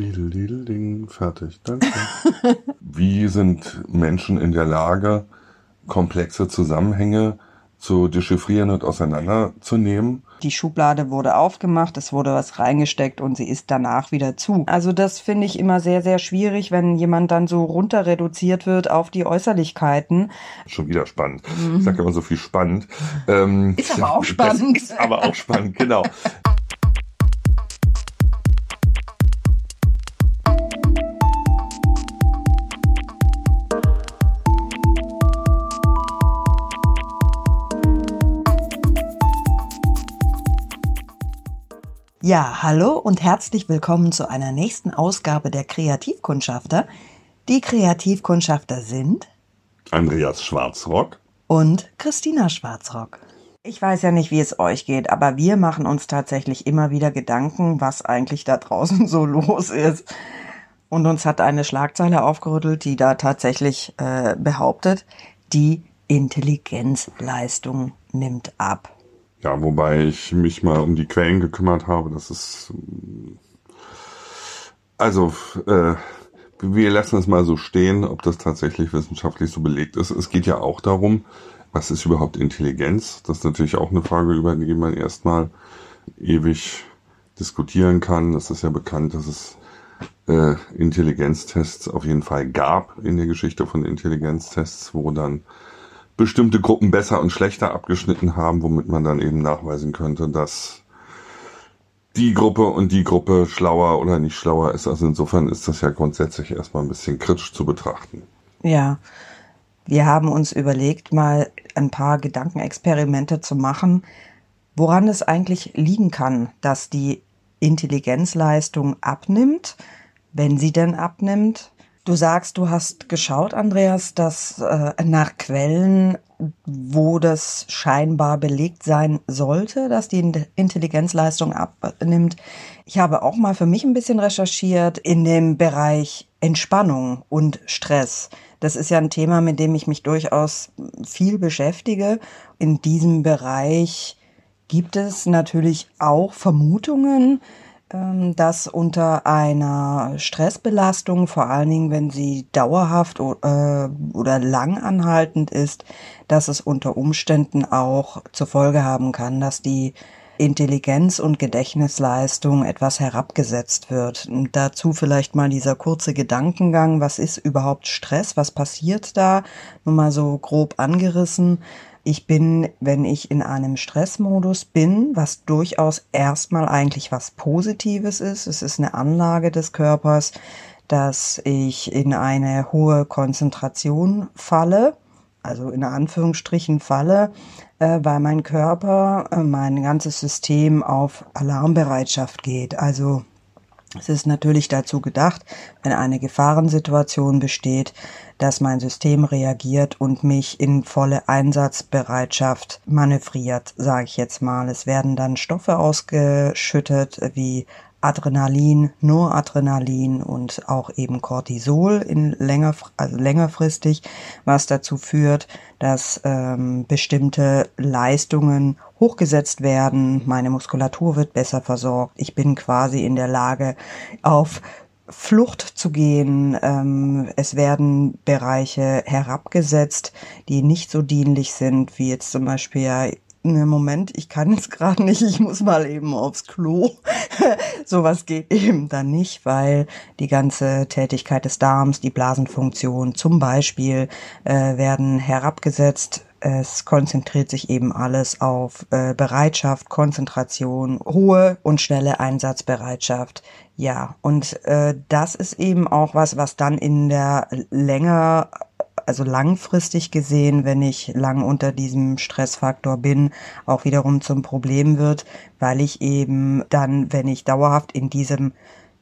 Didel, didel, ding, fertig. Danke. Wie sind Menschen in der Lage, komplexe Zusammenhänge zu dechiffrieren und auseinanderzunehmen? Die Schublade wurde aufgemacht, es wurde was reingesteckt und sie ist danach wieder zu. Also das finde ich immer sehr, sehr schwierig, wenn jemand dann so runter reduziert wird auf die Äußerlichkeiten. Schon wieder spannend. Mhm. Ich sage immer so viel spannend. Ähm, ist aber auch spannend. ist aber auch spannend, genau. Ja, hallo und herzlich willkommen zu einer nächsten Ausgabe der Kreativkundschafter. Die Kreativkundschafter sind Andreas Schwarzrock und Christina Schwarzrock. Ich weiß ja nicht, wie es euch geht, aber wir machen uns tatsächlich immer wieder Gedanken, was eigentlich da draußen so los ist. Und uns hat eine Schlagzeile aufgerüttelt, die da tatsächlich äh, behauptet, die Intelligenzleistung nimmt ab. Ja, wobei ich mich mal um die Quellen gekümmert habe. Das ist also äh, wir lassen es mal so stehen, ob das tatsächlich wissenschaftlich so belegt ist. Es geht ja auch darum, was ist überhaupt Intelligenz? Das ist natürlich auch eine Frage, über die man erstmal ewig diskutieren kann. Es ist ja bekannt, dass es äh, Intelligenztests auf jeden Fall gab in der Geschichte von Intelligenztests, wo dann bestimmte Gruppen besser und schlechter abgeschnitten haben, womit man dann eben nachweisen könnte, dass die Gruppe und die Gruppe schlauer oder nicht schlauer ist. Also insofern ist das ja grundsätzlich erstmal ein bisschen kritisch zu betrachten. Ja, wir haben uns überlegt, mal ein paar Gedankenexperimente zu machen, woran es eigentlich liegen kann, dass die Intelligenzleistung abnimmt, wenn sie denn abnimmt, Du sagst, du hast geschaut, Andreas, dass äh, nach Quellen, wo das scheinbar belegt sein sollte, dass die Intelligenzleistung abnimmt. Ich habe auch mal für mich ein bisschen recherchiert in dem Bereich Entspannung und Stress. Das ist ja ein Thema, mit dem ich mich durchaus viel beschäftige. In diesem Bereich gibt es natürlich auch Vermutungen, dass unter einer Stressbelastung, vor allen Dingen wenn sie dauerhaft äh, oder lang anhaltend ist, dass es unter Umständen auch zur Folge haben kann, dass die Intelligenz und Gedächtnisleistung etwas herabgesetzt wird. Und dazu vielleicht mal dieser kurze Gedankengang, was ist überhaupt Stress, was passiert da, nur mal so grob angerissen. Ich bin, wenn ich in einem Stressmodus bin, was durchaus erstmal eigentlich was Positives ist, es ist eine Anlage des Körpers, dass ich in eine hohe Konzentration falle, also in Anführungsstrichen falle, äh, weil mein Körper, äh, mein ganzes System auf Alarmbereitschaft geht. Also es ist natürlich dazu gedacht, wenn eine Gefahrensituation besteht, dass mein System reagiert und mich in volle Einsatzbereitschaft manövriert, sage ich jetzt mal. Es werden dann Stoffe ausgeschüttet wie Adrenalin, Noradrenalin und auch eben Cortisol in länger, also längerfristig, was dazu führt, dass ähm, bestimmte Leistungen hochgesetzt werden. Meine Muskulatur wird besser versorgt. Ich bin quasi in der Lage, auf Flucht zu gehen. Ähm, es werden Bereiche herabgesetzt, die nicht so dienlich sind, wie jetzt zum Beispiel Ne, Moment, ich kann es gerade nicht, ich muss mal eben aufs Klo. Sowas geht eben dann nicht, weil die ganze Tätigkeit des Darms, die Blasenfunktion zum Beispiel, äh, werden herabgesetzt. Es konzentriert sich eben alles auf äh, Bereitschaft, Konzentration, hohe und schnelle Einsatzbereitschaft. Ja, und äh, das ist eben auch was, was dann in der länger also langfristig gesehen, wenn ich lang unter diesem Stressfaktor bin, auch wiederum zum Problem wird, weil ich eben dann, wenn ich dauerhaft in diesem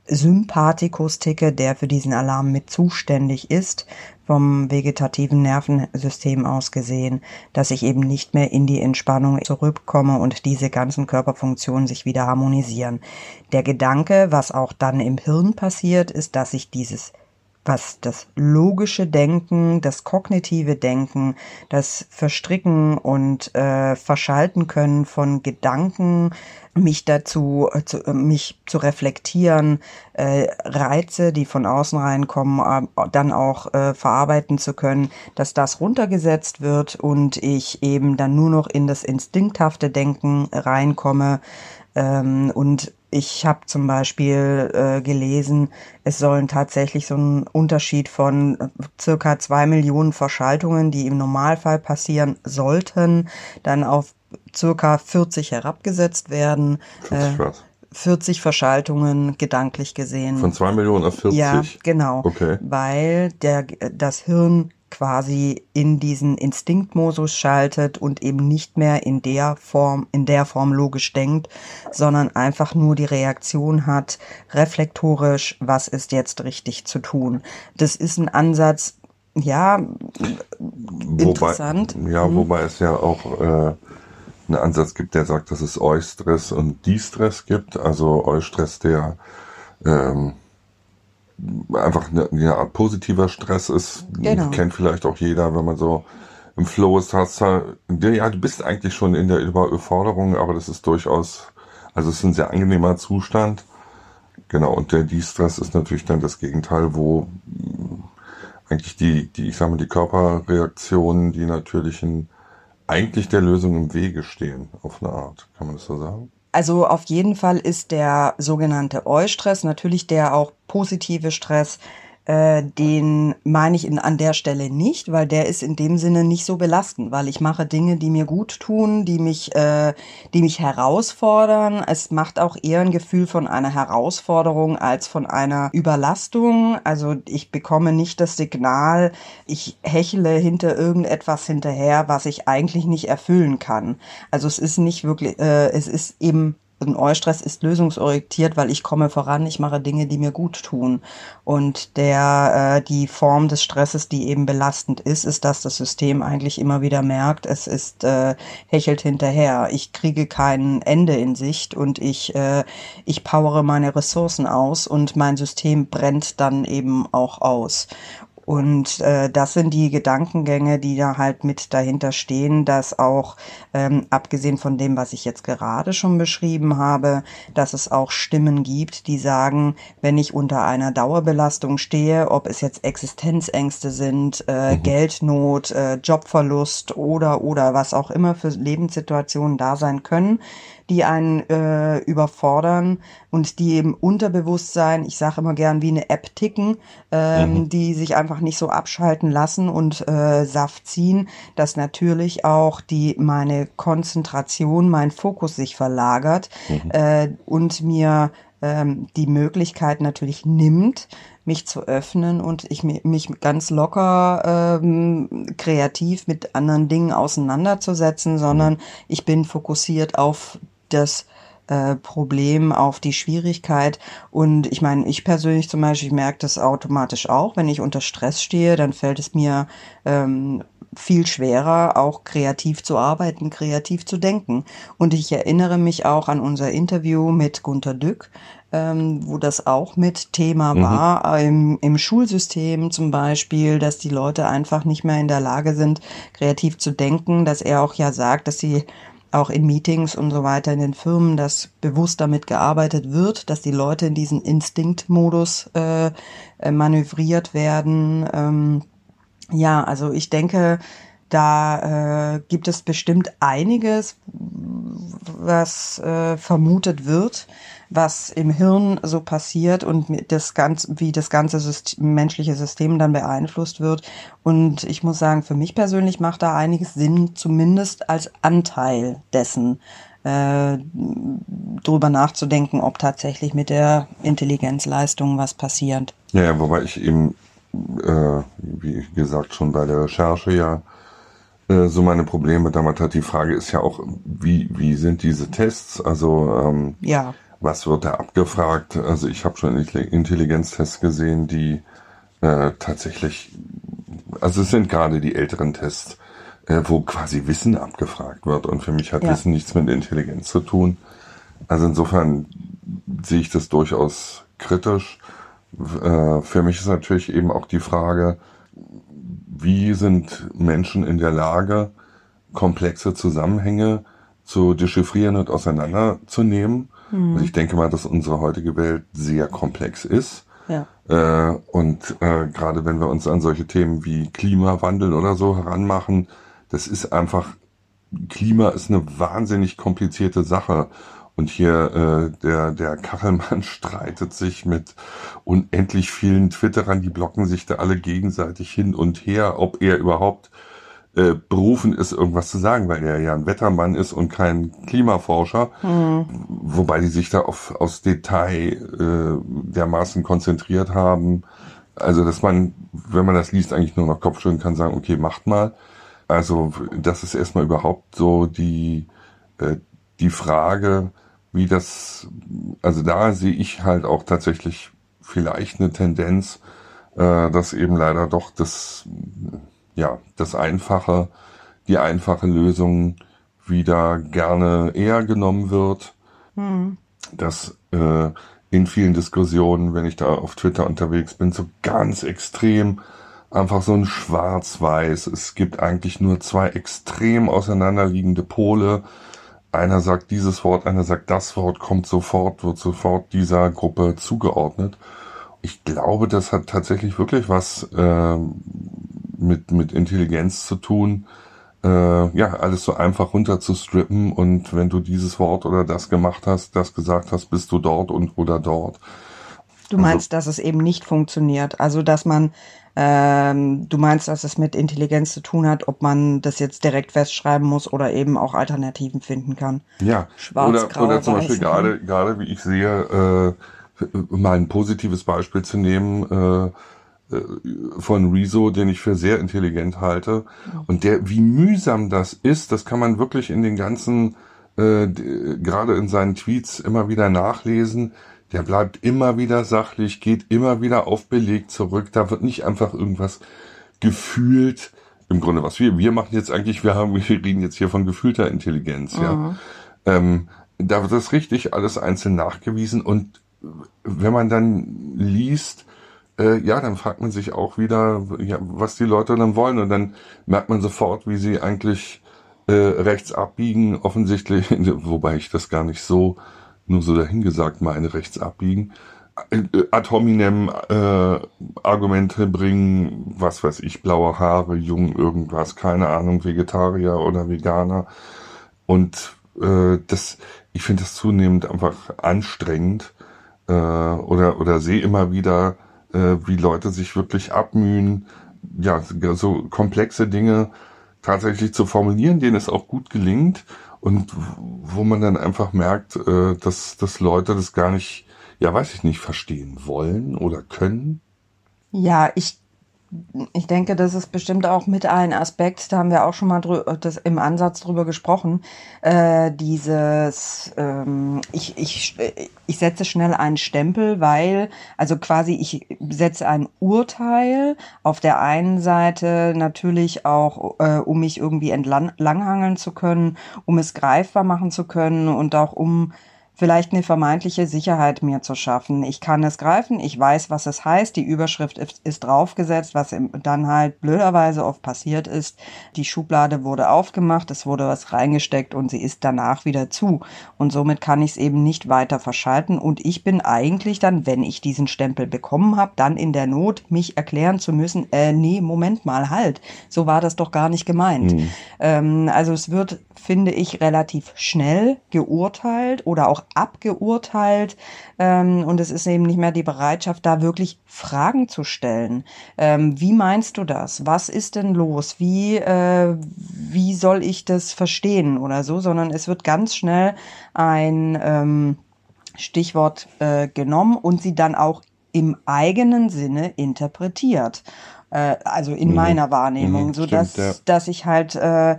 Sympathikus ticke, der für diesen Alarm mit zuständig ist, vom vegetativen Nervensystem aus gesehen, dass ich eben nicht mehr in die Entspannung zurückkomme und diese ganzen Körperfunktionen sich wieder harmonisieren. Der Gedanke, was auch dann im Hirn passiert, ist, dass ich dieses was das logische Denken, das kognitive Denken, das Verstricken und äh, Verschalten können von Gedanken, mich dazu, äh, zu, äh, mich zu reflektieren, äh, Reize, die von außen reinkommen, äh, dann auch äh, verarbeiten zu können, dass das runtergesetzt wird und ich eben dann nur noch in das instinkthafte Denken reinkomme ähm, und ich habe zum Beispiel äh, gelesen, es sollen tatsächlich so ein Unterschied von circa zwei Millionen Verschaltungen, die im Normalfall passieren sollten, dann auf circa 40 herabgesetzt werden. 40 was? 40 Verschaltungen gedanklich gesehen. Von zwei Millionen auf 40? Ja, genau. Okay. Weil der, das Hirn quasi in diesen Instinktmodus schaltet und eben nicht mehr in der Form, in der Form logisch denkt, sondern einfach nur die Reaktion hat, reflektorisch, was ist jetzt richtig zu tun. Das ist ein Ansatz, ja, interessant. Wobei, ja, mhm. wobei es ja auch äh, einen Ansatz gibt, der sagt, dass es Eustress und Distress gibt. Also Eustress, der ähm, einfach eine, eine Art positiver Stress ist. Genau. Kennt vielleicht auch jeder, wenn man so im Flow ist, hast du, ja, du bist eigentlich schon in der Überforderung, aber das ist durchaus, also es ist ein sehr angenehmer Zustand. Genau, und der De-Stress ist natürlich dann das Gegenteil, wo eigentlich die, die, ich sag mal, die Körperreaktionen, die natürlichen, eigentlich der Lösung im Wege stehen, auf eine Art. Kann man das so sagen? Also auf jeden Fall ist der sogenannte Eustress natürlich der auch positive Stress äh, den meine ich in, an der Stelle nicht, weil der ist in dem Sinne nicht so belastend, weil ich mache Dinge, die mir gut tun, die mich, äh, die mich herausfordern. Es macht auch eher ein Gefühl von einer Herausforderung als von einer Überlastung. Also ich bekomme nicht das Signal, ich hechle hinter irgendetwas hinterher, was ich eigentlich nicht erfüllen kann. Also es ist nicht wirklich, äh, es ist eben ein Eustress ist lösungsorientiert, weil ich komme voran, ich mache Dinge, die mir gut tun. Und der äh, die Form des Stresses, die eben belastend ist, ist, dass das System eigentlich immer wieder merkt, es ist äh, hechelt hinterher. Ich kriege kein Ende in Sicht und ich äh, ich powere meine Ressourcen aus und mein System brennt dann eben auch aus. Und äh, das sind die Gedankengänge, die da halt mit dahinter stehen, dass auch, ähm, abgesehen von dem, was ich jetzt gerade schon beschrieben habe, dass es auch Stimmen gibt, die sagen, wenn ich unter einer Dauerbelastung stehe, ob es jetzt Existenzängste sind, äh, mhm. Geldnot, äh, Jobverlust oder oder was auch immer für Lebenssituationen da sein können, die einen äh, überfordern und die im Unterbewusstsein, ich sage immer gern wie eine App ticken, ähm, mhm. die sich einfach nicht so abschalten lassen und äh, Saft ziehen, dass natürlich auch die meine Konzentration, mein Fokus sich verlagert mhm. äh, und mir ähm, die Möglichkeit natürlich nimmt, mich zu öffnen und ich mich ganz locker ähm, kreativ mit anderen Dingen auseinanderzusetzen, sondern ich bin fokussiert auf das äh, Problem, auf die Schwierigkeit. Und ich meine, ich persönlich zum Beispiel, ich merke das automatisch auch, wenn ich unter Stress stehe, dann fällt es mir ähm, viel schwerer, auch kreativ zu arbeiten, kreativ zu denken. Und ich erinnere mich auch an unser Interview mit Gunter Dück, ähm, wo das auch mit Thema mhm. war, im, im Schulsystem zum Beispiel, dass die Leute einfach nicht mehr in der Lage sind, kreativ zu denken, dass er auch ja sagt, dass sie auch in Meetings und so weiter in den Firmen, dass bewusst damit gearbeitet wird, dass die Leute in diesen Instinktmodus äh, äh, manövriert werden. Ähm, ja, also ich denke, da äh, gibt es bestimmt einiges, was äh, vermutet wird was im Hirn so passiert und das ganze, wie das ganze System, menschliche System dann beeinflusst wird. Und ich muss sagen, für mich persönlich macht da einiges Sinn, zumindest als Anteil dessen äh, drüber nachzudenken, ob tatsächlich mit der Intelligenzleistung was passiert. Ja, wobei ich eben, äh, wie gesagt, schon bei der Recherche ja äh, so meine Probleme damit hat. Die Frage ist ja auch, wie, wie sind diese Tests? Also ähm, ja was wird da abgefragt? Also ich habe schon Intelligenztests gesehen, die äh, tatsächlich, also es sind gerade die älteren Tests, äh, wo quasi Wissen abgefragt wird. Und für mich hat ja. Wissen nichts mit Intelligenz zu tun. Also insofern sehe ich das durchaus kritisch. Äh, für mich ist natürlich eben auch die Frage, wie sind Menschen in der Lage, komplexe Zusammenhänge zu dechiffrieren und auseinanderzunehmen. Mhm. Also ich denke mal, dass unsere heutige Welt sehr komplex ist. Ja. Äh, und äh, gerade wenn wir uns an solche Themen wie Klimawandel oder so heranmachen, das ist einfach, Klima ist eine wahnsinnig komplizierte Sache. Und hier äh, der, der Kachelmann streitet sich mit unendlich vielen Twitterern, die blocken sich da alle gegenseitig hin und her, ob er überhaupt äh, berufen ist, irgendwas zu sagen, weil er ja ein Wettermann ist und kein Klimaforscher. Mhm. Wobei die sich da auf, aufs Detail äh, dermaßen konzentriert haben. Also, dass man, wenn man das liest, eigentlich nur noch Kopfschütteln kann, sagen, okay, macht mal. Also, das ist erstmal überhaupt so die, äh, die Frage, wie das, also da sehe ich halt auch tatsächlich vielleicht eine Tendenz, äh, dass eben leider doch das, ja, das Einfache, die einfache Lösung wieder gerne eher genommen wird. Mhm. Dass äh, in vielen Diskussionen, wenn ich da auf Twitter unterwegs bin, so ganz extrem einfach so ein Schwarz-Weiß. Es gibt eigentlich nur zwei extrem auseinanderliegende Pole einer sagt dieses Wort, einer sagt das Wort, kommt sofort, wird sofort dieser Gruppe zugeordnet. Ich glaube, das hat tatsächlich wirklich was äh, mit, mit Intelligenz zu tun, äh, ja, alles so einfach runter zu strippen und wenn du dieses Wort oder das gemacht hast, das gesagt hast, bist du dort und oder dort. Du meinst, also, dass es eben nicht funktioniert. Also, dass man ähm, du meinst, dass es mit Intelligenz zu tun hat, ob man das jetzt direkt festschreiben muss oder eben auch Alternativen finden kann. Ja, Schwarz, oder, grau, oder zum weiß, Beispiel gerade, gerade wie ich sehe, äh, mal ein positives Beispiel zu nehmen, äh, von Rezo, den ich für sehr intelligent halte. Und der, wie mühsam das ist, das kann man wirklich in den ganzen, äh, gerade in seinen Tweets immer wieder nachlesen, der bleibt immer wieder sachlich, geht immer wieder auf Beleg zurück. Da wird nicht einfach irgendwas gefühlt. Im Grunde, was wir, wir machen jetzt eigentlich, wir haben, wir reden jetzt hier von gefühlter Intelligenz, mhm. ja. Ähm, da wird das richtig alles einzeln nachgewiesen und wenn man dann liest, äh, ja, dann fragt man sich auch wieder, ja, was die Leute dann wollen. Und dann merkt man sofort, wie sie eigentlich äh, rechts abbiegen, offensichtlich, wobei ich das gar nicht so nur so dahingesagt meine rechts abbiegen, äh, ad hominem äh, Argumente bringen, was weiß ich, blaue Haare, jung, irgendwas, keine Ahnung, Vegetarier oder Veganer. Und äh, das, ich finde das zunehmend einfach anstrengend äh, oder, oder sehe immer wieder, äh, wie Leute sich wirklich abmühen, ja, so komplexe Dinge tatsächlich zu formulieren, denen es auch gut gelingt und wo man dann einfach merkt, äh, dass, dass Leute das gar nicht, ja, weiß ich nicht, verstehen wollen oder können. Ja, ich ich denke, das ist bestimmt auch mit ein Aspekt, da haben wir auch schon mal das im Ansatz drüber gesprochen, äh, dieses, ähm, ich, ich, ich setze schnell einen Stempel, weil, also quasi ich setze ein Urteil, auf der einen Seite natürlich auch, äh, um mich irgendwie entlanghangeln zu können, um es greifbar machen zu können und auch um vielleicht eine vermeintliche Sicherheit mir zu schaffen. Ich kann es greifen, ich weiß, was es heißt, die Überschrift ist, draufgesetzt, was dann halt blöderweise oft passiert ist. Die Schublade wurde aufgemacht, es wurde was reingesteckt und sie ist danach wieder zu. Und somit kann ich es eben nicht weiter verschalten und ich bin eigentlich dann, wenn ich diesen Stempel bekommen habe, dann in der Not, mich erklären zu müssen, äh, nee, Moment mal, halt, so war das doch gar nicht gemeint. Mhm. Ähm, also es wird, finde ich, relativ schnell geurteilt oder auch abgeurteilt ähm, und es ist eben nicht mehr die Bereitschaft, da wirklich Fragen zu stellen. Ähm, wie meinst du das? Was ist denn los? Wie, äh, wie soll ich das verstehen oder so? Sondern es wird ganz schnell ein ähm, Stichwort äh, genommen und sie dann auch im eigenen Sinne interpretiert. Äh, also in mhm. meiner Wahrnehmung, mhm, so dass, ja. dass ich halt äh,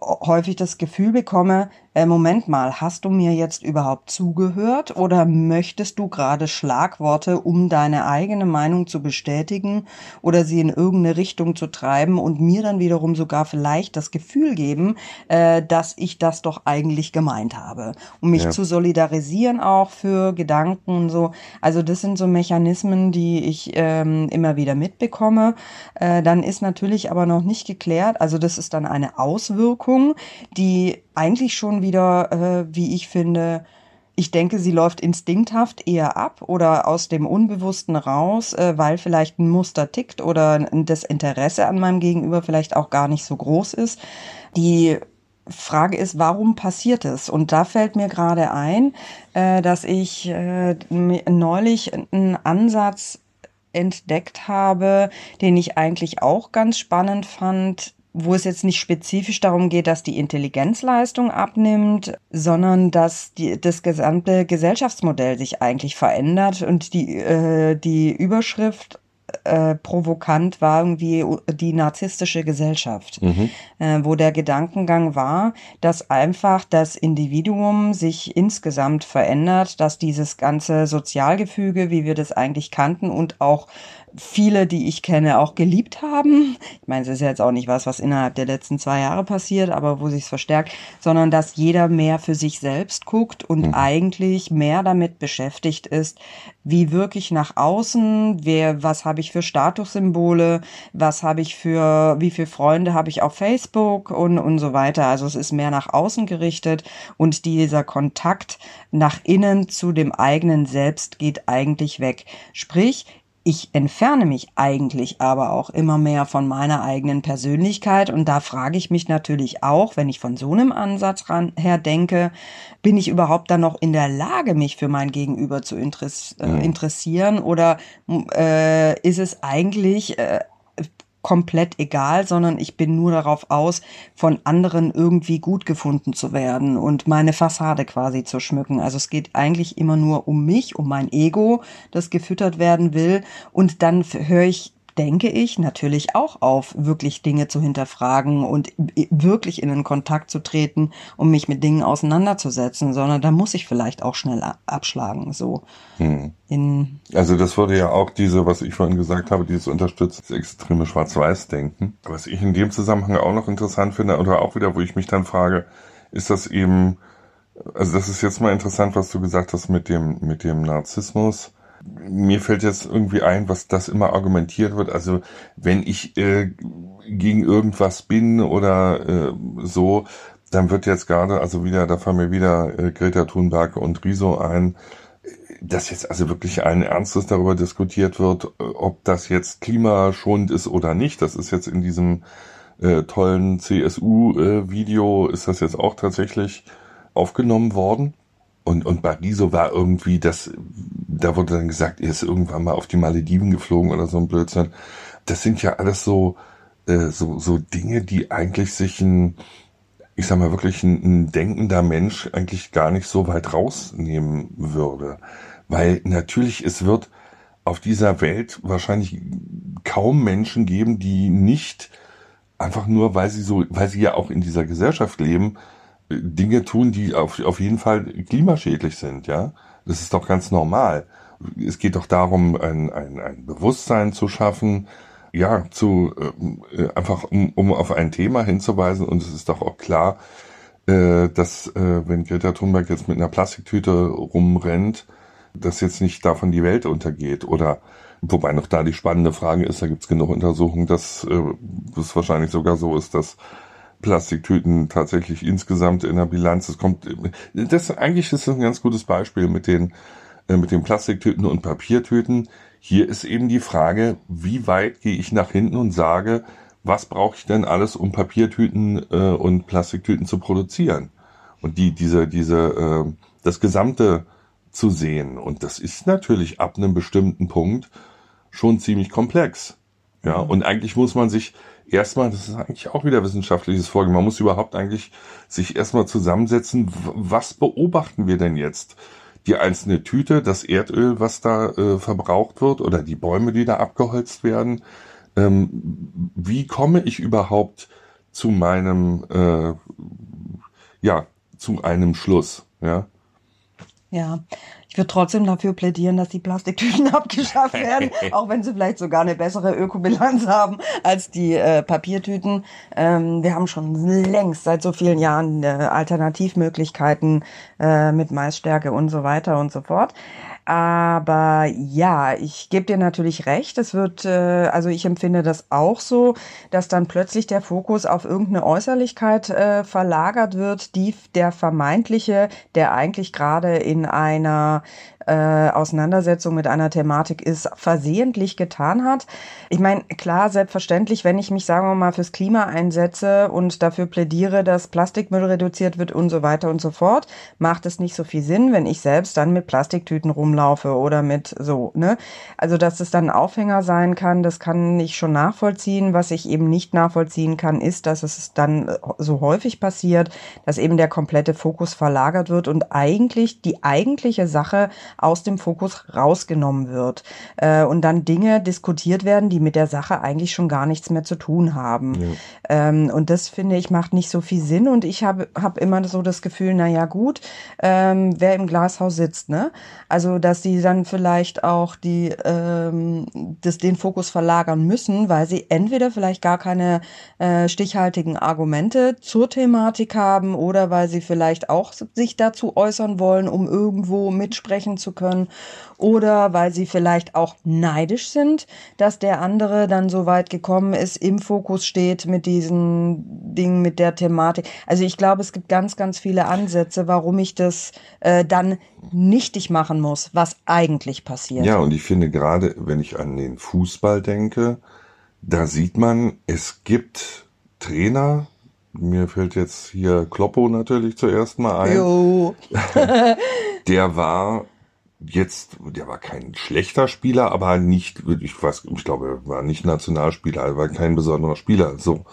häufig das Gefühl bekomme, äh, Moment mal, hast du mir jetzt überhaupt zugehört oder möchtest du gerade Schlagworte, um deine eigene Meinung zu bestätigen oder sie in irgendeine Richtung zu treiben und mir dann wiederum sogar vielleicht das Gefühl geben, äh, dass ich das doch eigentlich gemeint habe, um mich ja. zu solidarisieren auch für Gedanken und so. Also das sind so Mechanismen, die ich ähm, immer wieder mitbekomme. Äh, dann ist natürlich aber noch nicht geklärt, also das ist dann eine Auswirkung, die eigentlich schon wieder, äh, wie ich finde, ich denke, sie läuft instinkthaft eher ab oder aus dem Unbewussten raus, äh, weil vielleicht ein Muster tickt oder das Interesse an meinem Gegenüber vielleicht auch gar nicht so groß ist. Die Frage ist, warum passiert es? Und da fällt mir gerade ein, äh, dass ich äh, neulich einen Ansatz entdeckt habe, den ich eigentlich auch ganz spannend fand, wo es jetzt nicht spezifisch darum geht, dass die Intelligenzleistung abnimmt, sondern dass die, das gesamte Gesellschaftsmodell sich eigentlich verändert und die, äh, die Überschrift äh, provokant war irgendwie die narzisstische Gesellschaft, mhm. äh, wo der Gedankengang war, dass einfach das Individuum sich insgesamt verändert, dass dieses ganze Sozialgefüge, wie wir das eigentlich kannten und auch viele, die ich kenne, auch geliebt haben. Ich meine, es ist ja jetzt auch nicht was, was innerhalb der letzten zwei Jahre passiert, aber wo sich verstärkt, sondern dass jeder mehr für sich selbst guckt und mhm. eigentlich mehr damit beschäftigt ist, wie wirklich nach außen, wer, was habe ich für Statussymbole, was habe ich für, wie viele Freunde habe ich auf Facebook und, und so weiter. Also es ist mehr nach außen gerichtet und dieser Kontakt nach innen zu dem eigenen Selbst geht eigentlich weg. Sprich, ich entferne mich eigentlich aber auch immer mehr von meiner eigenen Persönlichkeit und da frage ich mich natürlich auch, wenn ich von so einem Ansatz ran, her denke, bin ich überhaupt dann noch in der Lage, mich für mein Gegenüber zu äh, interessieren oder äh, ist es eigentlich äh, komplett egal, sondern ich bin nur darauf aus, von anderen irgendwie gut gefunden zu werden und meine Fassade quasi zu schmücken. Also es geht eigentlich immer nur um mich, um mein Ego, das gefüttert werden will. Und dann höre ich denke ich, natürlich auch auf, wirklich Dinge zu hinterfragen und wirklich in den Kontakt zu treten, um mich mit Dingen auseinanderzusetzen, sondern da muss ich vielleicht auch schnell abschlagen, so. Hm. In also das wurde ja auch diese, was ich vorhin gesagt habe, dieses unterstützt das extreme Schwarz-Weiß-Denken. Was ich in dem Zusammenhang auch noch interessant finde, oder auch wieder, wo ich mich dann frage, ist das eben, also das ist jetzt mal interessant, was du gesagt hast mit dem, mit dem Narzissmus mir fällt jetzt irgendwie ein, was das immer argumentiert wird. Also wenn ich äh, gegen irgendwas bin oder äh, so, dann wird jetzt gerade, also wieder, da fallen mir wieder äh, Greta Thunberg und Riso ein, dass jetzt also wirklich ein Ernstes darüber diskutiert wird, ob das jetzt klimaschonend ist oder nicht. Das ist jetzt in diesem äh, tollen CSU-Video, äh, ist das jetzt auch tatsächlich aufgenommen worden. Und, und Bariso war irgendwie das, da wurde dann gesagt, er ist irgendwann mal auf die Malediven geflogen oder so ein Blödsinn. Das sind ja alles so, äh, so, so Dinge, die eigentlich sich ein, ich sag mal wirklich ein, ein denkender Mensch eigentlich gar nicht so weit rausnehmen würde. Weil natürlich, es wird auf dieser Welt wahrscheinlich kaum Menschen geben, die nicht einfach nur, weil sie so, weil sie ja auch in dieser Gesellschaft leben, Dinge tun, die auf, auf jeden Fall klimaschädlich sind, ja. Das ist doch ganz normal. Es geht doch darum, ein, ein, ein Bewusstsein zu schaffen, ja, zu äh, einfach um, um auf ein Thema hinzuweisen und es ist doch auch klar, äh, dass äh, wenn Greta Thunberg jetzt mit einer Plastiktüte rumrennt, dass jetzt nicht davon die Welt untergeht oder wobei noch da die spannende Frage ist, da gibt's genug Untersuchungen, dass äh, es wahrscheinlich sogar so ist, dass Plastiktüten tatsächlich insgesamt in der Bilanz. Es kommt, das eigentlich ist das ein ganz gutes Beispiel mit den äh, mit den Plastiktüten und Papiertüten. Hier ist eben die Frage, wie weit gehe ich nach hinten und sage, was brauche ich denn alles, um Papiertüten äh, und Plastiktüten zu produzieren? Und die diese diese äh, das Gesamte zu sehen. Und das ist natürlich ab einem bestimmten Punkt schon ziemlich komplex. Ja, mhm. und eigentlich muss man sich erstmal, das ist eigentlich auch wieder wissenschaftliches Vorgehen, man muss überhaupt eigentlich sich erstmal zusammensetzen, was beobachten wir denn jetzt? Die einzelne Tüte, das Erdöl, was da äh, verbraucht wird oder die Bäume, die da abgeholzt werden. Ähm, wie komme ich überhaupt zu meinem, äh, ja, zu einem Schluss, ja. Ja, ich würde trotzdem dafür plädieren, dass die Plastiktüten abgeschafft werden, auch wenn sie vielleicht sogar eine bessere Ökobilanz haben als die äh, Papiertüten. Ähm, wir haben schon längst seit so vielen Jahren äh, Alternativmöglichkeiten äh, mit Maisstärke und so weiter und so fort. Aber ja, ich gebe dir natürlich recht. Es wird, äh, also ich empfinde das auch so, dass dann plötzlich der Fokus auf irgendeine Äußerlichkeit äh, verlagert wird, die der vermeintliche, der eigentlich gerade in einer äh, Auseinandersetzung mit einer Thematik ist, versehentlich getan hat. Ich meine, klar, selbstverständlich, wenn ich mich, sagen wir mal, fürs Klima einsetze und dafür plädiere, dass Plastikmüll reduziert wird und so weiter und so fort, macht es nicht so viel Sinn, wenn ich selbst dann mit Plastiktüten rumlaufe oder mit so, ne? Also, dass es dann Aufhänger sein kann, das kann ich schon nachvollziehen. Was ich eben nicht nachvollziehen kann, ist, dass es dann so häufig passiert, dass eben der komplette Fokus verlagert wird und eigentlich die eigentliche Sache aus dem Fokus rausgenommen wird äh, und dann Dinge diskutiert werden, die mit der Sache eigentlich schon gar nichts mehr zu tun haben. Ja. Ähm, und das finde ich macht nicht so viel Sinn und ich habe hab immer so das Gefühl, na ja gut, ähm, wer im Glashaus sitzt, ne? Also dass sie dann vielleicht auch die ähm, das, den Fokus verlagern müssen, weil sie entweder vielleicht gar keine äh, stichhaltigen Argumente zur Thematik haben oder weil sie vielleicht auch sich dazu äußern wollen, um irgendwo mitsprechen zu können oder weil sie vielleicht auch neidisch sind, dass der andere dann so weit gekommen ist, im Fokus steht mit diesen Dingen, mit der Thematik. Also ich glaube, es gibt ganz, ganz viele Ansätze, warum ich das äh, dann nichtig machen muss, was eigentlich passiert. Ja, und ich finde gerade, wenn ich an den Fußball denke, da sieht man, es gibt Trainer, mir fällt jetzt hier Kloppo natürlich zuerst mal ein. Jo. der war jetzt, der war kein schlechter Spieler, aber nicht, ich weiß, ich glaube, er war nicht Nationalspieler, er war kein besonderer Spieler. So.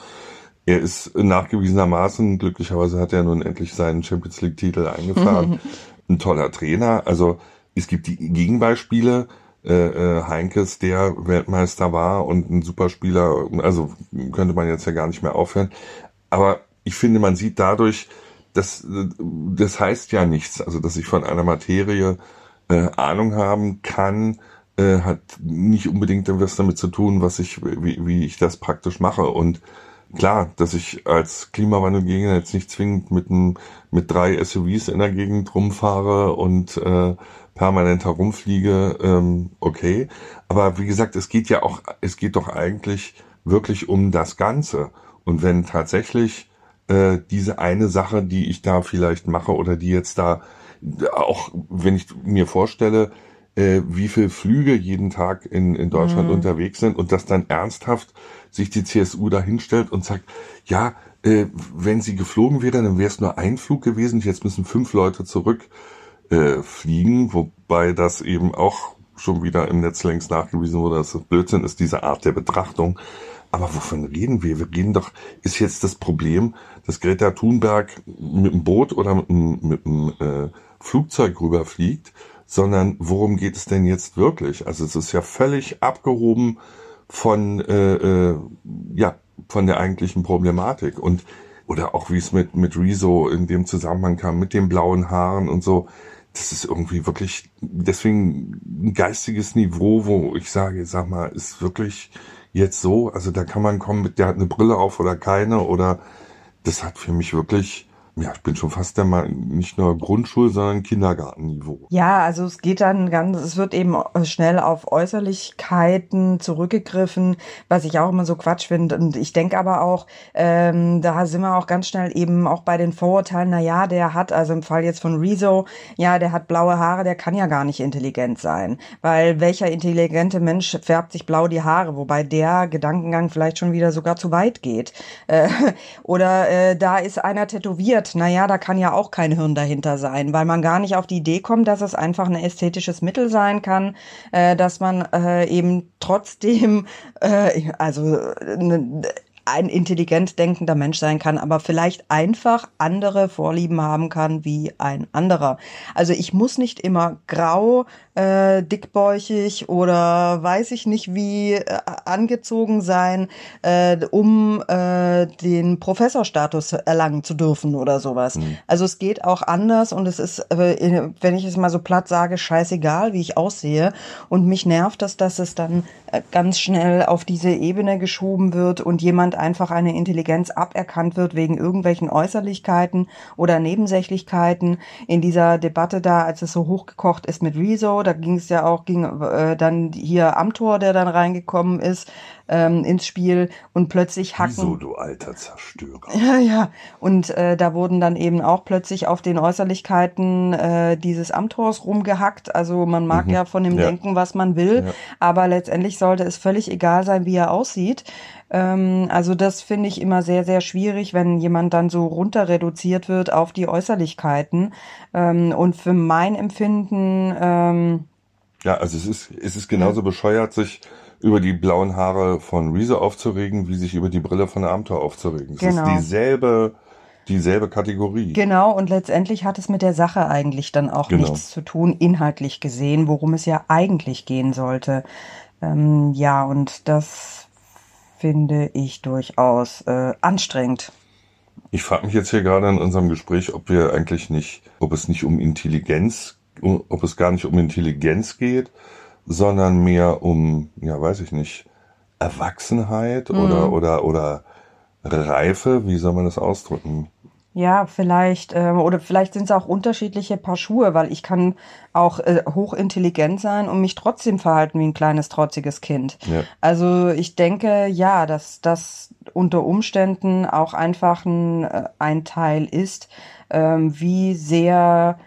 Er ist nachgewiesenermaßen, glücklicherweise hat er nun endlich seinen Champions League Titel eingefahren. Ein toller Trainer. Also, es gibt die Gegenbeispiele, äh, äh, Heinkes, der Weltmeister war und ein Superspieler, also könnte man jetzt ja gar nicht mehr aufhören. Aber ich finde, man sieht dadurch, dass das heißt ja nichts, also dass ich von einer Materie äh, Ahnung haben kann, äh, hat nicht unbedingt was damit zu tun, was ich, wie, wie ich das praktisch mache. Und klar, dass ich als Klimawandelgegner jetzt nicht zwingend mit, einem, mit drei SUVs in der Gegend rumfahre und äh, permanent herumfliege, ähm, okay. Aber wie gesagt, es geht ja auch, es geht doch eigentlich wirklich um das Ganze. Und wenn tatsächlich äh, diese eine Sache, die ich da vielleicht mache oder die jetzt da auch wenn ich mir vorstelle, äh, wie viel Flüge jeden Tag in, in Deutschland mhm. unterwegs sind und dass dann ernsthaft sich die CSU da hinstellt und sagt, ja, äh, wenn sie geflogen wäre, dann wäre es nur ein Flug gewesen, jetzt müssen fünf Leute zurück äh, wobei das eben auch schon wieder im Netz längst nachgewiesen wurde, dass das Blödsinn ist, diese Art der Betrachtung. Aber wovon reden wir? Wir reden doch, ist jetzt das Problem, dass Greta Thunberg mit dem Boot oder mit dem, mit dem äh, Flugzeug rüberfliegt, sondern worum geht es denn jetzt wirklich? Also es ist ja völlig abgehoben von äh, äh, ja von der eigentlichen Problematik und oder auch wie es mit mit Rezo in dem Zusammenhang kam mit den blauen Haaren und so. Das ist irgendwie wirklich deswegen ein geistiges Niveau, wo ich sage, sag mal, ist wirklich jetzt so. Also da kann man kommen mit, der hat eine Brille auf oder keine oder das hat für mich wirklich ja, ich bin schon fast der Meinung, nicht nur Grundschul-, sondern Kindergartenniveau. Ja, also es geht dann ganz, es wird eben schnell auf Äußerlichkeiten zurückgegriffen, was ich auch immer so Quatsch finde. Und ich denke aber auch, ähm, da sind wir auch ganz schnell eben auch bei den Vorurteilen, na ja, der hat, also im Fall jetzt von Rezo, ja, der hat blaue Haare, der kann ja gar nicht intelligent sein. Weil welcher intelligente Mensch färbt sich blau die Haare, wobei der Gedankengang vielleicht schon wieder sogar zu weit geht. Äh, oder äh, da ist einer tätowiert, naja, da kann ja auch kein Hirn dahinter sein, weil man gar nicht auf die Idee kommt, dass es einfach ein ästhetisches Mittel sein kann, äh, dass man äh, eben trotzdem, äh, also ne, ein intelligent denkender Mensch sein kann, aber vielleicht einfach andere Vorlieben haben kann wie ein anderer. Also ich muss nicht immer grau äh, dickbäuchig oder weiß ich nicht wie äh, angezogen sein, äh, um äh, den Professorstatus erlangen zu dürfen oder sowas. Mhm. Also es geht auch anders und es ist, äh, wenn ich es mal so platt sage, scheißegal, wie ich aussehe. Und mich nervt das, dass es dann äh, ganz schnell auf diese Ebene geschoben wird und jemand einfach eine Intelligenz aberkannt wird wegen irgendwelchen Äußerlichkeiten oder Nebensächlichkeiten. In dieser Debatte da, als es so hochgekocht ist mit Rezo, da ging es ja auch, ging äh, dann hier Amtor, der dann reingekommen ist, ähm, ins Spiel und plötzlich hacken. Wieso, du alter Zerstörer? Ja, ja. Und äh, da wurden dann eben auch plötzlich auf den Äußerlichkeiten äh, dieses Amtors rumgehackt. Also man mag mhm. ja von dem ja. denken, was man will, ja. aber letztendlich sollte es völlig egal sein, wie er aussieht. Ähm, also das finde ich immer sehr, sehr schwierig, wenn jemand dann so runter reduziert wird auf die Äußerlichkeiten. Ähm, und für mein Empfinden ähm, ja, also es ist, es ist genauso bescheuert, sich über die blauen Haare von Reese aufzuregen, wie sich über die Brille von Abenteuer aufzuregen. Es genau. ist dieselbe, dieselbe Kategorie. Genau, und letztendlich hat es mit der Sache eigentlich dann auch genau. nichts zu tun, inhaltlich gesehen, worum es ja eigentlich gehen sollte. Ähm, ja, und das finde ich durchaus äh, anstrengend. Ich frage mich jetzt hier gerade in unserem Gespräch, ob wir eigentlich nicht, ob es nicht um Intelligenz, ob es gar nicht um Intelligenz geht, sondern mehr um, ja, weiß ich nicht, Erwachsenheit mhm. oder, oder, oder Reife, wie soll man das ausdrücken? Ja, vielleicht, äh, oder vielleicht sind es auch unterschiedliche Paar Schuhe, weil ich kann auch äh, hochintelligent sein und mich trotzdem verhalten wie ein kleines, trotziges Kind. Ja. Also ich denke, ja, dass das unter Umständen auch einfach ein, äh, ein Teil ist, ähm, wie sehr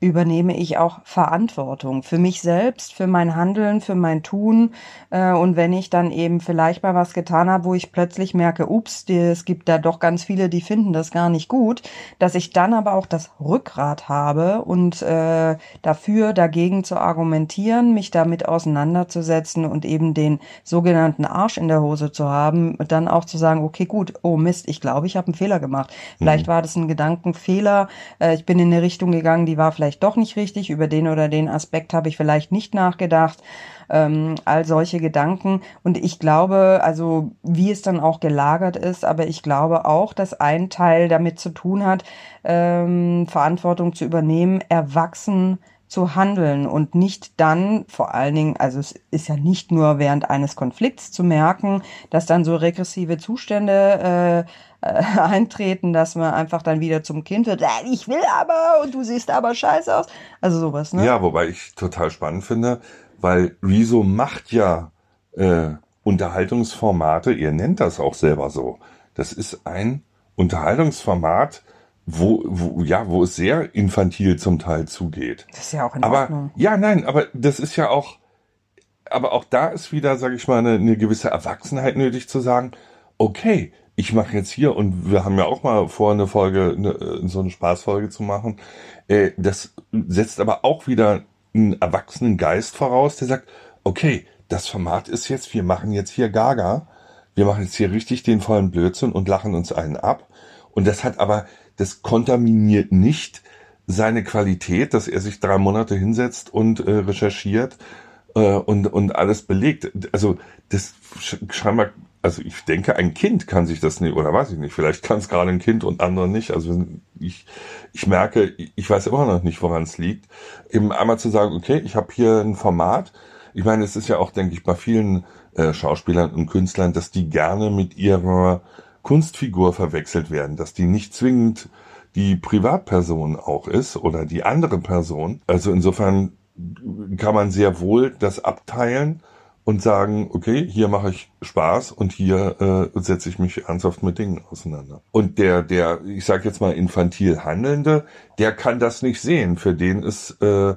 übernehme ich auch Verantwortung für mich selbst, für mein Handeln, für mein Tun. Äh, und wenn ich dann eben vielleicht mal was getan habe, wo ich plötzlich merke, ups, es gibt da doch ganz viele, die finden das gar nicht gut, dass ich dann aber auch das Rückgrat habe und äh, dafür dagegen zu argumentieren, mich damit auseinanderzusetzen und eben den sogenannten Arsch in der Hose zu haben, dann auch zu sagen, okay, gut, oh Mist, ich glaube, ich habe einen Fehler gemacht. Vielleicht mhm. war das ein Gedankenfehler, äh, ich bin in eine Richtung gegangen, die war vielleicht vielleicht doch nicht richtig, über den oder den Aspekt habe ich vielleicht nicht nachgedacht. Ähm, all solche Gedanken. Und ich glaube, also wie es dann auch gelagert ist, aber ich glaube auch, dass ein Teil damit zu tun hat, ähm, Verantwortung zu übernehmen, erwachsen zu handeln und nicht dann, vor allen Dingen, also es ist ja nicht nur während eines Konflikts zu merken, dass dann so regressive Zustände äh, äh, eintreten, dass man einfach dann wieder zum Kind wird, ich will aber und du siehst aber scheiße aus. Also sowas, ne? Ja, wobei ich total spannend finde, weil Rezo macht ja äh, Unterhaltungsformate, ihr nennt das auch selber so. Das ist ein Unterhaltungsformat, wo, wo, ja, wo es sehr infantil zum Teil zugeht. Das ist ja auch in aber, Ordnung. Ja, nein, aber das ist ja auch, aber auch da ist wieder, sage ich mal, eine, eine gewisse Erwachsenheit nötig zu sagen, okay, ich mache jetzt hier, und wir haben ja auch mal vor, eine Folge, eine, äh, so eine Spaßfolge zu machen, äh, das setzt aber auch wieder einen erwachsenen Geist voraus, der sagt, okay, das Format ist jetzt, wir machen jetzt hier Gaga, wir machen jetzt hier richtig den vollen Blödsinn und lachen uns einen ab. Und das hat aber, das kontaminiert nicht seine Qualität, dass er sich drei Monate hinsetzt und äh, recherchiert äh, und, und alles belegt. Also das scheinbar also ich denke, ein Kind kann sich das nicht, oder weiß ich nicht, vielleicht kann es gerade ein Kind und andere nicht. Also ich, ich merke, ich weiß immer noch nicht, woran es liegt. Eben einmal zu sagen, okay, ich habe hier ein Format. Ich meine, es ist ja auch, denke ich, bei vielen äh, Schauspielern und Künstlern, dass die gerne mit ihrer Kunstfigur verwechselt werden, dass die nicht zwingend die Privatperson auch ist oder die andere Person. Also insofern kann man sehr wohl das abteilen und sagen, okay, hier mache ich Spaß und hier äh, setze ich mich ernsthaft mit Dingen auseinander. Und der, der, ich sage jetzt mal infantil Handelnde, der kann das nicht sehen. Für den ist äh, äh,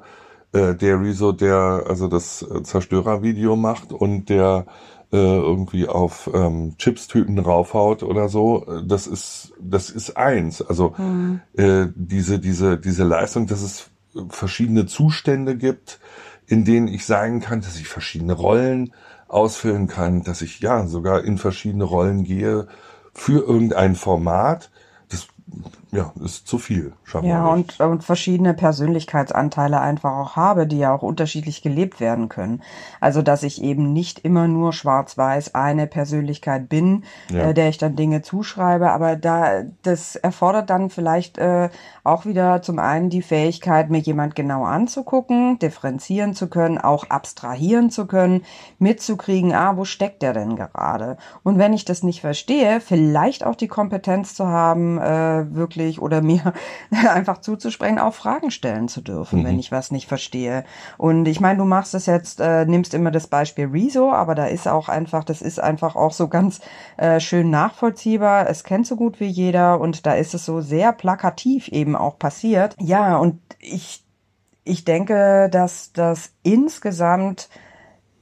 der Rezo, der also das Zerstörervideo macht und der äh, irgendwie auf ähm, Chips-Tüten raufhaut oder so, das ist das ist eins. Also mhm. äh, diese diese diese Leistung, dass es verschiedene Zustände gibt, in denen ich sein kann, dass ich verschiedene Rollen ausfüllen kann, dass ich ja sogar in verschiedene Rollen gehe für irgendein Format. Das ja, ist zu viel. Ja, und, und verschiedene Persönlichkeitsanteile einfach auch habe, die ja auch unterschiedlich gelebt werden können. Also, dass ich eben nicht immer nur schwarz-weiß eine Persönlichkeit bin, ja. äh, der ich dann Dinge zuschreibe, aber da, das erfordert dann vielleicht äh, auch wieder zum einen die Fähigkeit, mir jemand genau anzugucken, differenzieren zu können, auch abstrahieren zu können, mitzukriegen, ah, wo steckt der denn gerade? Und wenn ich das nicht verstehe, vielleicht auch die Kompetenz zu haben, äh, wirklich wirklich oder mir einfach zuzusprechen, auch Fragen stellen zu dürfen, mhm. wenn ich was nicht verstehe. Und ich meine, du machst es jetzt, äh, nimmst immer das Beispiel Rezo, aber da ist auch einfach, das ist einfach auch so ganz äh, schön nachvollziehbar. Es kennt so gut wie jeder und da ist es so sehr plakativ eben auch passiert. Ja, und ich, ich denke, dass das insgesamt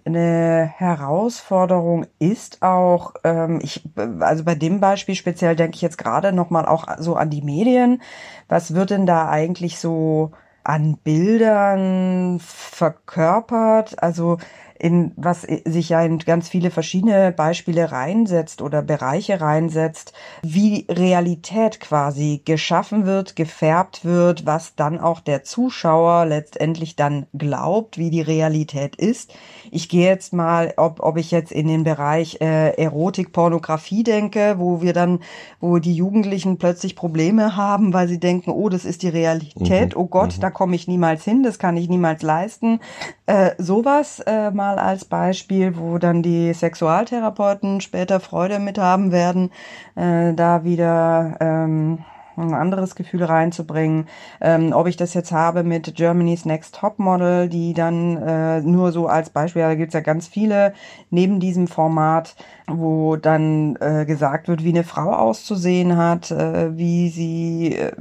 eine Herausforderung ist auch, ähm, ich, also bei dem Beispiel speziell denke ich jetzt gerade nochmal auch so an die Medien. Was wird denn da eigentlich so an Bildern verkörpert? Also in was sich ja in ganz viele verschiedene Beispiele reinsetzt oder Bereiche reinsetzt, wie Realität quasi geschaffen wird, gefärbt wird, was dann auch der Zuschauer letztendlich dann glaubt, wie die Realität ist. Ich gehe jetzt mal, ob, ob ich jetzt in den Bereich äh, Erotik, Pornografie denke, wo wir dann, wo die Jugendlichen plötzlich Probleme haben, weil sie denken, oh, das ist die Realität, mhm. oh Gott, mhm. da komme ich niemals hin, das kann ich niemals leisten. Äh, sowas äh, mal mal als Beispiel, wo dann die Sexualtherapeuten später Freude mit haben werden, äh, da wieder ähm, ein anderes Gefühl reinzubringen. Ähm, ob ich das jetzt habe mit Germany's Next Top Model, die dann äh, nur so als Beispiel, da gibt's ja ganz viele neben diesem Format, wo dann äh, gesagt wird, wie eine Frau auszusehen hat, äh, wie sie äh,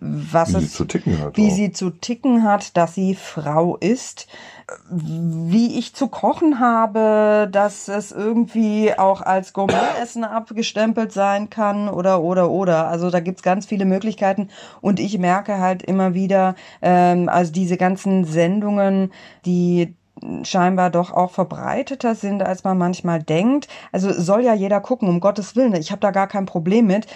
was wie es, sie zu ticken hat, wie auch. sie zu ticken hat, dass sie Frau ist wie ich zu kochen habe, dass es irgendwie auch als Gourmetessen abgestempelt sein kann oder oder oder. Also da gibt's ganz viele Möglichkeiten und ich merke halt immer wieder, ähm, also diese ganzen Sendungen, die scheinbar doch auch verbreiteter sind, als man manchmal denkt. Also soll ja jeder gucken, um Gottes Willen. Ich habe da gar kein Problem mit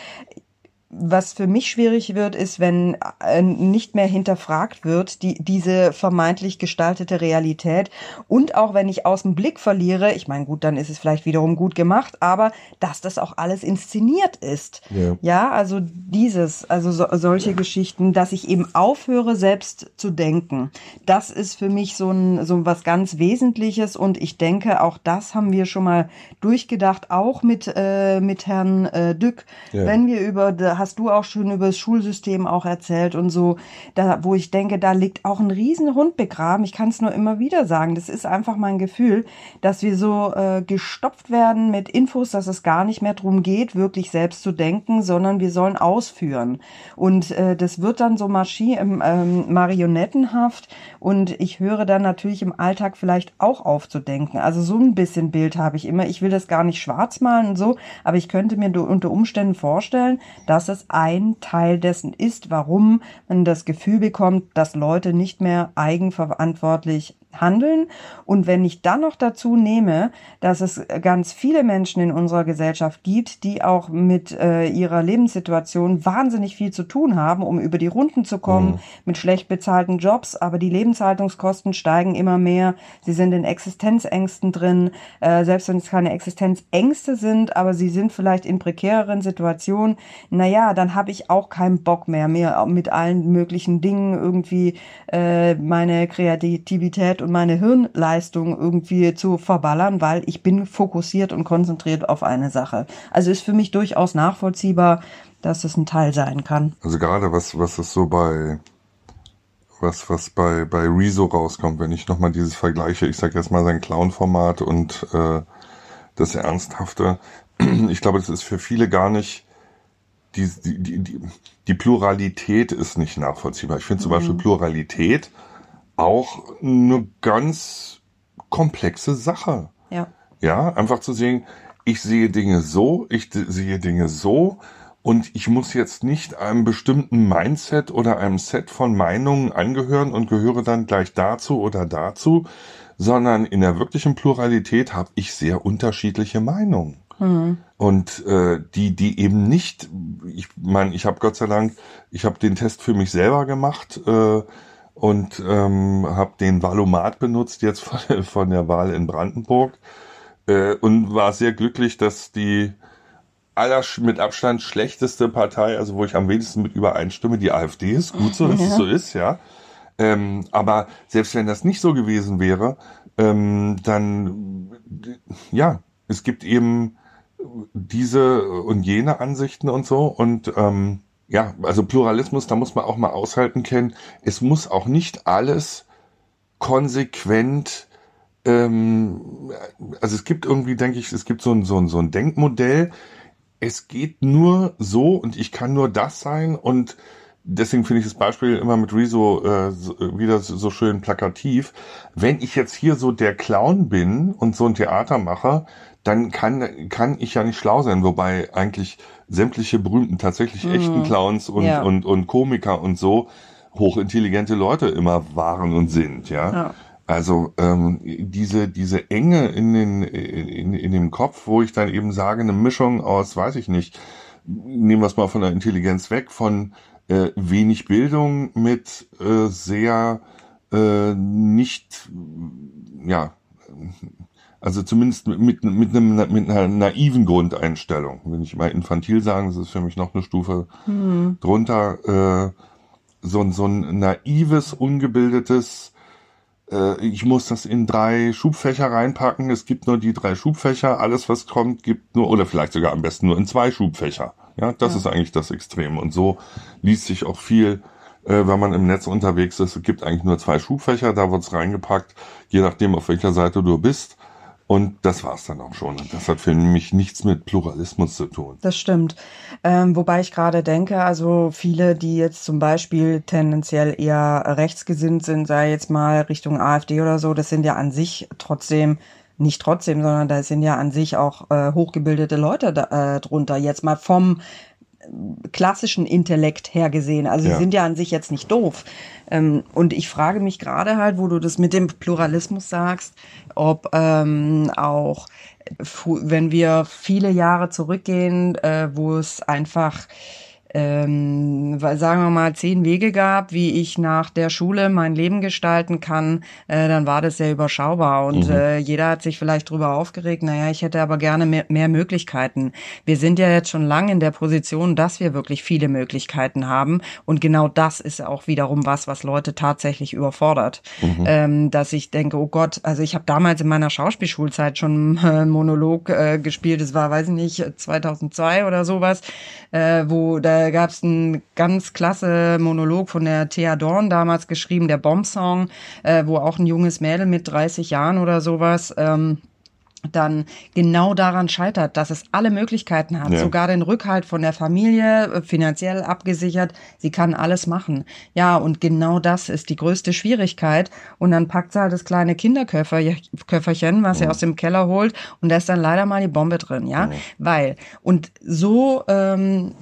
was für mich schwierig wird, ist, wenn äh, nicht mehr hinterfragt wird, die, diese vermeintlich gestaltete Realität. Und auch wenn ich aus dem Blick verliere, ich meine, gut, dann ist es vielleicht wiederum gut gemacht, aber dass das auch alles inszeniert ist. Ja, ja also dieses, also so, solche ja. Geschichten, dass ich eben aufhöre, selbst zu denken. Das ist für mich so ein, so was ganz Wesentliches und ich denke, auch das haben wir schon mal durchgedacht, auch mit, äh, mit Herrn äh, Dück, ja. wenn wir über hast du auch schon über das Schulsystem auch erzählt und so, da, wo ich denke, da liegt auch ein Riesenhund begraben. Ich kann es nur immer wieder sagen. Das ist einfach mein Gefühl, dass wir so äh, gestopft werden mit Infos, dass es gar nicht mehr drum geht, wirklich selbst zu denken, sondern wir sollen ausführen. Und äh, das wird dann so Maschi ähm, ähm, marionettenhaft und ich höre dann natürlich im Alltag vielleicht auch aufzudenken. Also so ein bisschen Bild habe ich immer. Ich will das gar nicht schwarz malen und so, aber ich könnte mir unter Umständen vorstellen, dass es das ein Teil dessen ist, warum man das Gefühl bekommt, dass Leute nicht mehr eigenverantwortlich handeln. Und wenn ich dann noch dazu nehme, dass es ganz viele Menschen in unserer Gesellschaft gibt, die auch mit äh, ihrer Lebenssituation wahnsinnig viel zu tun haben, um über die Runden zu kommen, mhm. mit schlecht bezahlten Jobs, aber die Lebenshaltungskosten steigen immer mehr. Sie sind in Existenzängsten drin, äh, selbst wenn es keine Existenzängste sind, aber sie sind vielleicht in prekäreren Situationen. Naja, dann habe ich auch keinen Bock mehr, mir mit allen möglichen Dingen irgendwie äh, meine Kreativität und meine Hirnleistung irgendwie zu verballern, weil ich bin fokussiert und konzentriert auf eine Sache. Also ist für mich durchaus nachvollziehbar, dass es ein Teil sein kann. Also gerade was, was ist so bei, was, was bei, bei Rezo rauskommt, wenn ich nochmal dieses vergleiche, ich sage jetzt mal sein Clown-Format und äh, das Ernsthafte. Ich glaube, das ist für viele gar nicht, die, die, die, die Pluralität ist nicht nachvollziehbar. Ich finde zum mhm. Beispiel Pluralität auch eine ganz komplexe Sache. Ja. Ja, einfach zu sehen, ich sehe Dinge so, ich sehe Dinge so und ich muss jetzt nicht einem bestimmten Mindset oder einem Set von Meinungen angehören und gehöre dann gleich dazu oder dazu, sondern in der wirklichen Pluralität habe ich sehr unterschiedliche Meinungen. Mhm. Und äh, die, die eben nicht, ich meine, ich habe Gott sei Dank, ich habe den Test für mich selber gemacht äh, und ähm, habe den Valomat benutzt jetzt von, von der Wahl in Brandenburg äh, und war sehr glücklich, dass die aller mit Abstand schlechteste Partei, also wo ich am wenigsten mit übereinstimme, die AfD ist. Gut so, dass ja. es so ist, ja. Ähm, aber selbst wenn das nicht so gewesen wäre, ähm, dann ja, es gibt eben diese und jene Ansichten und so und ähm, ja, also Pluralismus, da muss man auch mal aushalten können. Es muss auch nicht alles konsequent ähm, also es gibt irgendwie, denke ich, es gibt so ein, so ein, so ein Denkmodell, es geht nur so und ich kann nur das sein und deswegen finde ich das Beispiel immer mit Rezo äh, so, wieder so, so schön plakativ. Wenn ich jetzt hier so der Clown bin und so ein Theater mache, dann kann, kann ich ja nicht schlau sein, wobei eigentlich sämtliche berühmten, tatsächlich mhm. echten Clowns und, ja. und, und Komiker und so hochintelligente Leute immer waren und sind, ja. ja. Also ähm, diese diese Enge in den in, in dem Kopf, wo ich dann eben sage, eine Mischung aus, weiß ich nicht, nehmen wir es mal von der Intelligenz weg, von äh, wenig Bildung mit äh, sehr äh, nicht, ja, also zumindest mit, mit, einem, mit einer naiven Grundeinstellung. Wenn ich mal infantil sagen, das ist für mich noch eine Stufe mhm. drunter, äh, so, so ein naives, ungebildetes äh, ich muss das in drei Schubfächer reinpacken. Es gibt nur die drei Schubfächer. Alles, was kommt, gibt nur, oder vielleicht sogar am besten nur in zwei Schubfächer. Ja, das ja. ist eigentlich das Extrem. Und so liest sich auch viel, äh, wenn man im Netz unterwegs ist. Es gibt eigentlich nur zwei Schubfächer, da wird's reingepackt, je nachdem, auf welcher Seite du bist. Und das war's dann auch schon. Und das hat für mich nichts mit Pluralismus zu tun. Das stimmt. Ähm, wobei ich gerade denke, also viele, die jetzt zum Beispiel tendenziell eher rechtsgesinnt sind, sei jetzt mal Richtung AfD oder so, das sind ja an sich trotzdem nicht trotzdem, sondern da sind ja an sich auch äh, hochgebildete Leute da, äh, drunter. Jetzt mal vom klassischen Intellekt her gesehen. Also ja. sie sind ja an sich jetzt nicht doof. Ähm, und ich frage mich gerade halt, wo du das mit dem Pluralismus sagst, ob ähm, auch, wenn wir viele Jahre zurückgehen, äh, wo es einfach ähm, sagen wir mal, zehn Wege gab, wie ich nach der Schule mein Leben gestalten kann, äh, dann war das sehr überschaubar. Und mhm. äh, jeder hat sich vielleicht drüber aufgeregt, naja, ich hätte aber gerne mehr, mehr Möglichkeiten. Wir sind ja jetzt schon lange in der Position, dass wir wirklich viele Möglichkeiten haben. Und genau das ist auch wiederum was, was Leute tatsächlich überfordert. Mhm. Ähm, dass ich denke, oh Gott, also ich habe damals in meiner Schauspielschulzeit schon einen Monolog äh, gespielt, das war, weiß ich nicht, 2002 oder sowas, äh, wo da äh, gab es einen ganz klasse Monolog von der Thea Dorn damals geschrieben, der Bomb-Song, äh, wo auch ein junges Mädel mit 30 Jahren oder sowas ähm, dann genau daran scheitert, dass es alle Möglichkeiten hat, ja. sogar den Rückhalt von der Familie, äh, finanziell abgesichert, sie kann alles machen. Ja, und genau das ist die größte Schwierigkeit. Und dann packt sie halt das kleine Kinderköfferchen, was ja. sie aus dem Keller holt, und da ist dann leider mal die Bombe drin, ja, ja. weil, und so ähm,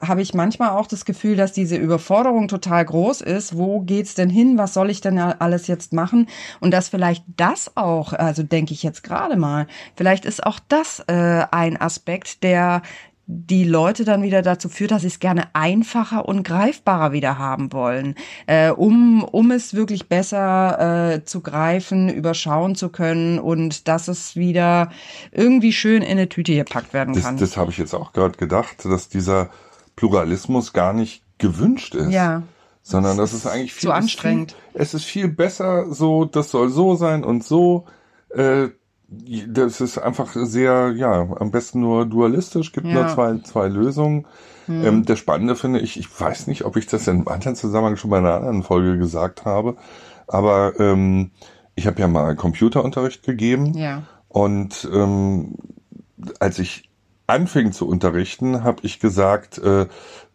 habe ich manchmal auch das Gefühl, dass diese Überforderung total groß ist. Wo geht's denn hin? Was soll ich denn alles jetzt machen? Und dass vielleicht das auch, also denke ich jetzt gerade mal, vielleicht ist auch das äh, ein Aspekt, der die Leute dann wieder dazu führt, dass sie es gerne einfacher und greifbarer wieder haben wollen, äh, um, um es wirklich besser äh, zu greifen, überschauen zu können und dass es wieder irgendwie schön in eine Tüte gepackt werden kann. Das, das habe ich jetzt auch gerade gedacht, dass dieser Pluralismus gar nicht gewünscht ist. Ja. Sondern das ist eigentlich viel, zu anstrengend. Viel, es ist viel besser so, das soll so sein und so. Äh, das ist einfach sehr, ja, am besten nur dualistisch, gibt ja. nur zwei, zwei Lösungen. Hm. Ähm, der Spannende finde ich, ich weiß nicht, ob ich das in einem anderen Zusammenhang schon bei einer anderen Folge gesagt habe, aber ähm, ich habe ja mal Computerunterricht gegeben. Ja. Und ähm, als ich anfing zu unterrichten, habe ich gesagt, äh,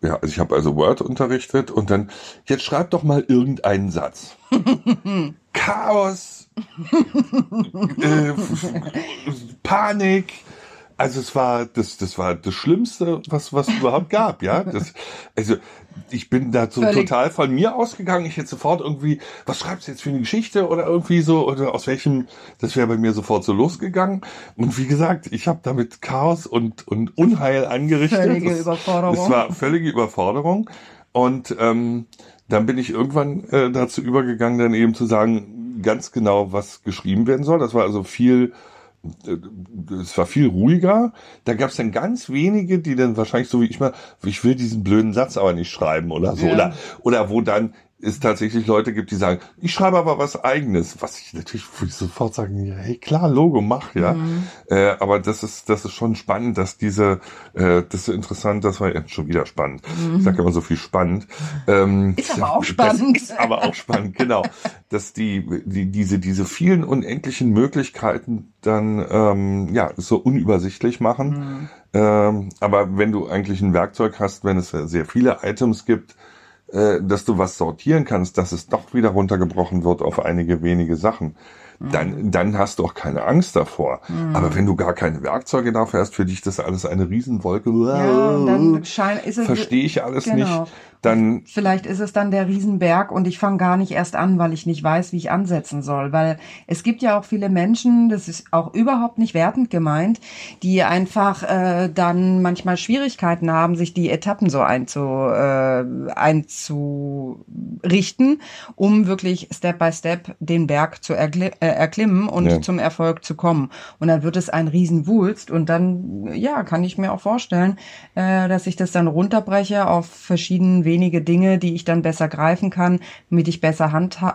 ja, also ich habe also Word unterrichtet und dann, jetzt schreib doch mal irgendeinen Satz. Chaos, äh, Panik, Also es war das, das war das Schlimmste, was was überhaupt gab, ja. Das, also ich bin da so total von mir ausgegangen. Ich hätte sofort irgendwie, was schreibst du jetzt für eine Geschichte oder irgendwie so oder aus welchem, das wäre bei mir sofort so losgegangen. Und wie gesagt, ich habe damit Chaos und und Unheil angerichtet. Völlige das, Überforderung. Das war völlige Überforderung. Und ähm, dann bin ich irgendwann äh, dazu übergegangen, dann eben zu sagen, ganz genau, was geschrieben werden soll. Das war also viel es war viel ruhiger. Da gab es dann ganz wenige, die dann wahrscheinlich so wie ich mal, ich will diesen blöden Satz aber nicht schreiben oder so. Ja. Oder, oder wo dann es tatsächlich Leute gibt, die sagen, ich schreibe aber was eigenes, was ich natürlich ich sofort sagen, ja, hey klar, Logo, mach, ja. Mhm. Äh, aber das ist, das ist schon spannend, dass diese, äh, das ist so interessant, das war ja schon wieder spannend. Ich sage immer so viel spannend. Ähm, Mhm. Ist aber auch spannend. Ist aber auch spannend, genau. Dass die, die, diese, diese vielen unendlichen Möglichkeiten dann, ähm, ja, so unübersichtlich machen. Mhm. Ähm, aber wenn du eigentlich ein Werkzeug hast, wenn es sehr viele Items gibt, äh, dass du was sortieren kannst, dass es doch wieder runtergebrochen wird auf einige wenige Sachen, Mhm. dann, dann hast du auch keine Angst davor. Aber wenn du gar keine Werkzeuge dafür hast, für dich das alles eine Riesenwolke, Ja, dann scheint, ist es, verstehe ich alles Genau. nicht, dann Vielleicht ist es dann der Riesenberg und ich fange gar nicht erst an, weil ich nicht weiß, wie ich ansetzen soll. Weil es gibt ja auch viele Menschen, das ist auch überhaupt nicht wertend gemeint, die einfach äh, dann manchmal Schwierigkeiten haben, sich die Etappen so einzu, äh, einzurichten, um wirklich Step by Step den Berg zu erkli äh, erklimmen und Ja. zum Erfolg zu kommen. Und dann wird es ein Riesenwulst und dann, ja, kann ich mir auch vorstellen, äh, dass ich das dann runterbreche auf verschiedene wenige Dinge, die ich dann besser greifen kann, damit ich besser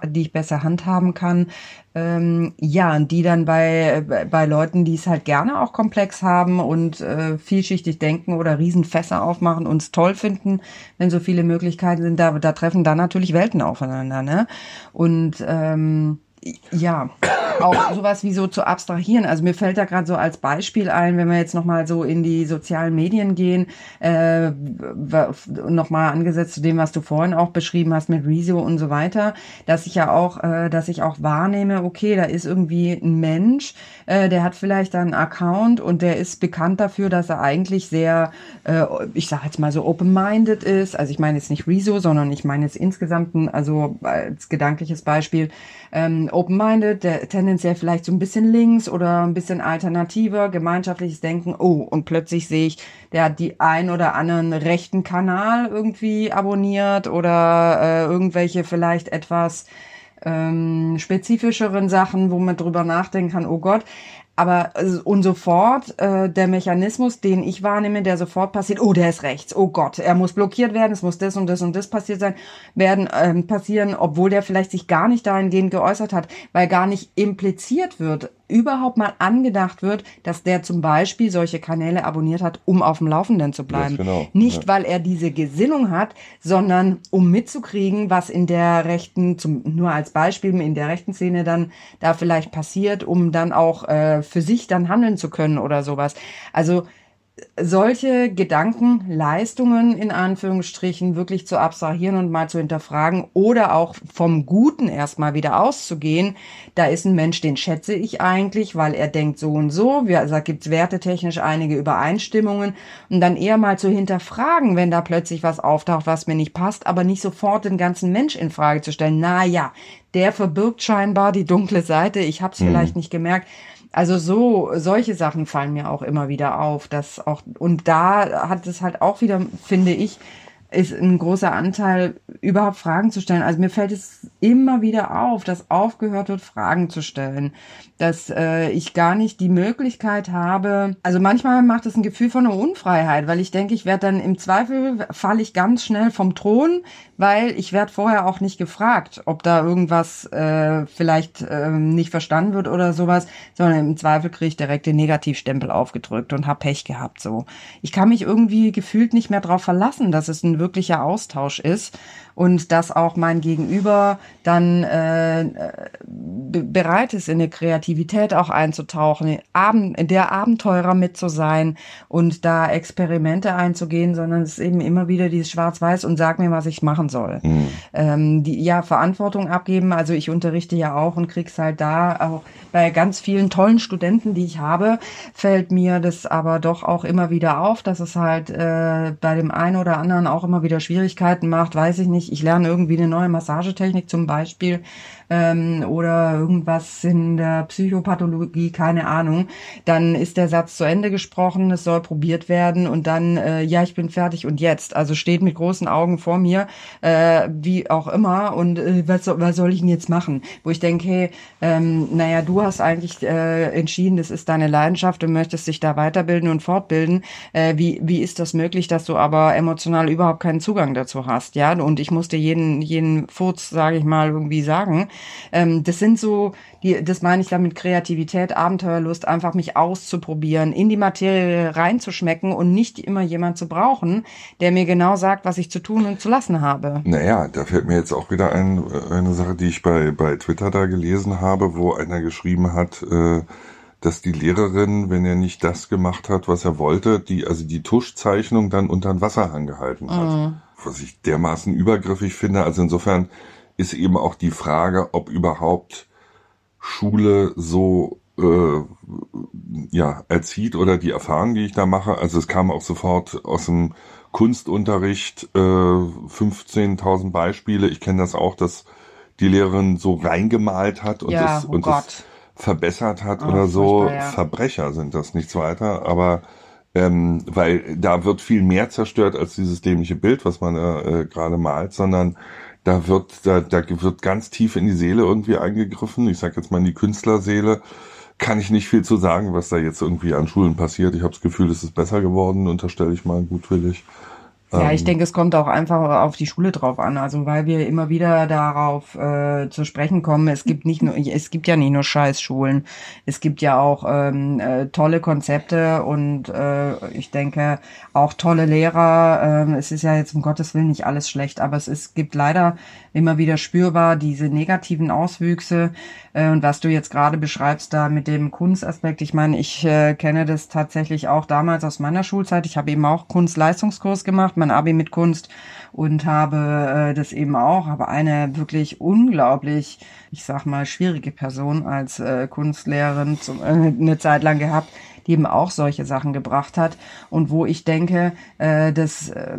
die ich besser handhaben kann. Ähm, ja, und die dann bei, bei- bei Leuten, die es halt gerne auch komplex haben und äh, vielschichtig denken oder Riesenfässer aufmachen und es toll finden, wenn so viele Möglichkeiten sind, da, da treffen dann natürlich Welten aufeinander, ne? Und ähm, ja, auch sowas wie so zu abstrahieren. Also mir fällt da gerade so als Beispiel ein, wenn wir jetzt nochmal so in die sozialen Medien gehen, äh, nochmal angesetzt zu dem, was du vorhin auch beschrieben hast mit Rezo und so weiter, dass ich ja auch, äh, dass ich auch wahrnehme, okay, da ist irgendwie ein Mensch, äh, der hat vielleicht einen Account und der ist bekannt dafür, dass er eigentlich sehr, äh, ich sage jetzt mal so open-minded ist. Also ich meine jetzt nicht Rezo, sondern ich meine jetzt insgesamt, ein- also als gedankliches Beispiel, ähm, open-minded, tendenziell vielleicht so ein bisschen links oder ein bisschen alternativer, gemeinschaftliches Denken. Oh, und plötzlich sehe ich, der hat die ein oder anderen rechten Kanal irgendwie abonniert oder äh, irgendwelche vielleicht etwas ähm, spezifischeren Sachen, wo man drüber nachdenken kann, oh Gott. Aber äh, und sofort äh, der Mechanismus, den ich wahrnehme, der sofort passiert, oh, der ist rechts, oh Gott, er muss blockiert werden, es muss das und das und das passiert sein, werden ähm, passieren, obwohl der vielleicht sich gar nicht dahingehend geäußert hat, weil gar nicht impliziert wird, überhaupt mal angedacht wird, dass der zum Beispiel solche Kanäle abonniert hat, um auf dem Laufenden zu bleiben. Yes, genau. Nicht, Ja. weil er diese Gesinnung hat, sondern um mitzukriegen, was in der rechten, zum, nur als Beispiel, in der rechten Szene dann da vielleicht passiert, um dann auch äh, für sich dann handeln zu können oder sowas. Also solche Gedankenleistungen in Anführungsstrichen wirklich zu abstrahieren und mal zu hinterfragen oder auch vom Guten erstmal wieder auszugehen. Da ist ein Mensch, den schätze ich eigentlich, weil er denkt so und so. Wir, also da gibt's wertetechnisch einige Übereinstimmungen und dann eher mal zu hinterfragen, wenn da plötzlich was auftaucht, was mir nicht passt, aber nicht sofort den ganzen Mensch in Frage zu stellen. Na ja, der verbirgt scheinbar die dunkle Seite. Ich habe es vielleicht nicht gemerkt. Also so, solche Sachen fallen mir auch immer wieder auf, dass auch, und da hat es halt auch wieder, finde ich, ist ein großer Anteil, überhaupt Fragen zu stellen. Also mir fällt es immer wieder auf, dass aufgehört wird, Fragen zu stellen. Dass äh, ich gar nicht die Möglichkeit habe. Also manchmal macht es ein Gefühl von einer Unfreiheit, weil ich denke, ich werde dann im Zweifel falle ich ganz schnell vom Thron, weil ich werde vorher auch nicht gefragt, ob da irgendwas äh, vielleicht ähm, nicht verstanden wird oder sowas, sondern im Zweifel kriege ich direkt den Negativstempel aufgedrückt und hab Pech gehabt. So, ich kann mich irgendwie gefühlt nicht mehr darauf verlassen, dass es ein wirklicher Austausch ist und dass auch mein Gegenüber dann äh, bereit ist, in eine Kreativität auch einzutauchen, in, der Abenteurer mit zu sein und da Experimente einzugehen, sondern es ist eben immer wieder dieses Schwarz-Weiß und sag mir, was ich machen soll. Mhm. Ähm, die ja Verantwortung abgeben. Also ich unterrichte ja auch und krieg's halt da auch bei ganz vielen tollen Studenten, die ich habe, fällt mir das aber doch auch immer wieder auf, dass es halt äh, bei dem einen oder anderen auch immer wieder Schwierigkeiten macht, weiß ich nicht. Ich lerne irgendwie eine neue Massagetechnik zum Beispiel ähm, oder irgendwas in der Psychopathologie, keine Ahnung, dann ist der Satz zu Ende gesprochen, es soll probiert werden und dann, äh, ja, ich bin fertig und jetzt. Also steht mit großen Augen vor mir, äh, wie auch immer, und äh, was, soll, was soll ich denn jetzt machen? Wo ich denke, hey, ähm, naja, du hast eigentlich äh, entschieden, das ist deine Leidenschaft, du möchtest dich da weiterbilden und fortbilden. Äh, wie, wie ist das möglich, dass du aber emotional überhaupt keinen Zugang dazu hast? Ja, und ich musste jeden, jeden Furz, sage ich mal, irgendwie sagen. Ähm, das sind so, die, das meine ich damit Kreativität, Abenteuerlust, einfach mich auszuprobieren, in die Materie reinzuschmecken und nicht immer jemand zu brauchen, der mir genau sagt, was ich zu tun und zu lassen habe. Naja, da fällt mir jetzt auch wieder ein, äh, eine Sache, die ich bei, bei Twitter da gelesen habe, wo einer geschrieben hat, äh, dass die Lehrerin, wenn er nicht das gemacht hat, was er wollte, die, also die Tuschzeichnung dann unter den Wasserhang gehalten hat. Mhm. Was ich dermaßen übergriffig finde. Also insofern ist eben auch die Frage, ob überhaupt Schule so äh, ja erzieht oder die Erfahrung, die ich da mache. Also es kam auch sofort aus dem Kunstunterricht äh, 15.000 Beispiele. Ich kenne das auch, dass die Lehrerin so reingemalt hat und ja, das, oh und das verbessert hat oh, oder so. Ja. Verbrecher sind das, nichts weiter. Aber ähm, weil da wird viel mehr zerstört als dieses dämliche Bild, was man äh, gerade malt, sondern da wird, da, da wird ganz tief in die Seele irgendwie eingegriffen. Ich sage jetzt mal in die Künstlerseele. Kann ich nicht viel zu sagen, was da jetzt irgendwie an Schulen passiert. Ich habe das Gefühl, es ist besser geworden, unterstelle ich mal gutwillig. Ja, ich ähm, denke, es kommt auch einfach auf die Schule drauf an. Also weil wir immer wieder darauf äh, zu sprechen kommen, es gibt nicht nur, es gibt ja nicht nur Scheißschulen, es gibt ja auch ähm, äh, tolle Konzepte und äh, ich denke auch tolle Lehrer. Äh, es ist ja jetzt um Gottes Willen nicht alles schlecht, aber es ist, gibt leider immer wieder spürbar diese negativen Auswüchse. Äh, und was du jetzt gerade beschreibst da mit dem Kunstaspekt, ich meine, ich äh, kenne das tatsächlich auch damals aus meiner Schulzeit. Ich habe eben auch Kunstleistungskurs gemacht mein Abi mit Kunst und habe äh, das eben auch, aber eine wirklich unglaublich, ich sag mal, schwierige Person als äh, Kunstlehrerin zum, äh, eine Zeit lang gehabt, die eben auch solche Sachen gebracht hat und wo ich denke, äh, das äh,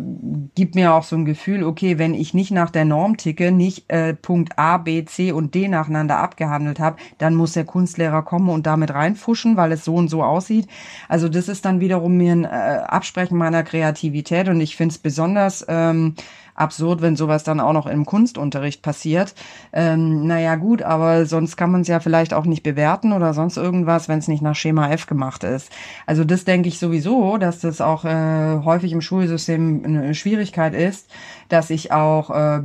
gibt mir auch so ein Gefühl, okay, wenn ich nicht nach der Norm ticke, nicht äh, Punkt A, B, C und D nacheinander abgehandelt habe, dann muss der Kunstlehrer kommen und damit reinfuschen, weil es so und so aussieht. Also das ist dann wiederum mir ein äh, Absprechen meiner Kreativität und ich finde es besonders ähm, absurd, wenn sowas dann auch noch im Kunstunterricht passiert. Ähm, naja, gut, aber sonst kann man es ja vielleicht auch nicht bewerten oder sonst irgendwas, wenn es nicht nach Schema F gemacht ist. Also das denke ich sowieso, dass das auch äh, häufig im Schulsystem eine Schwierigkeit ist, dass ich auch äh,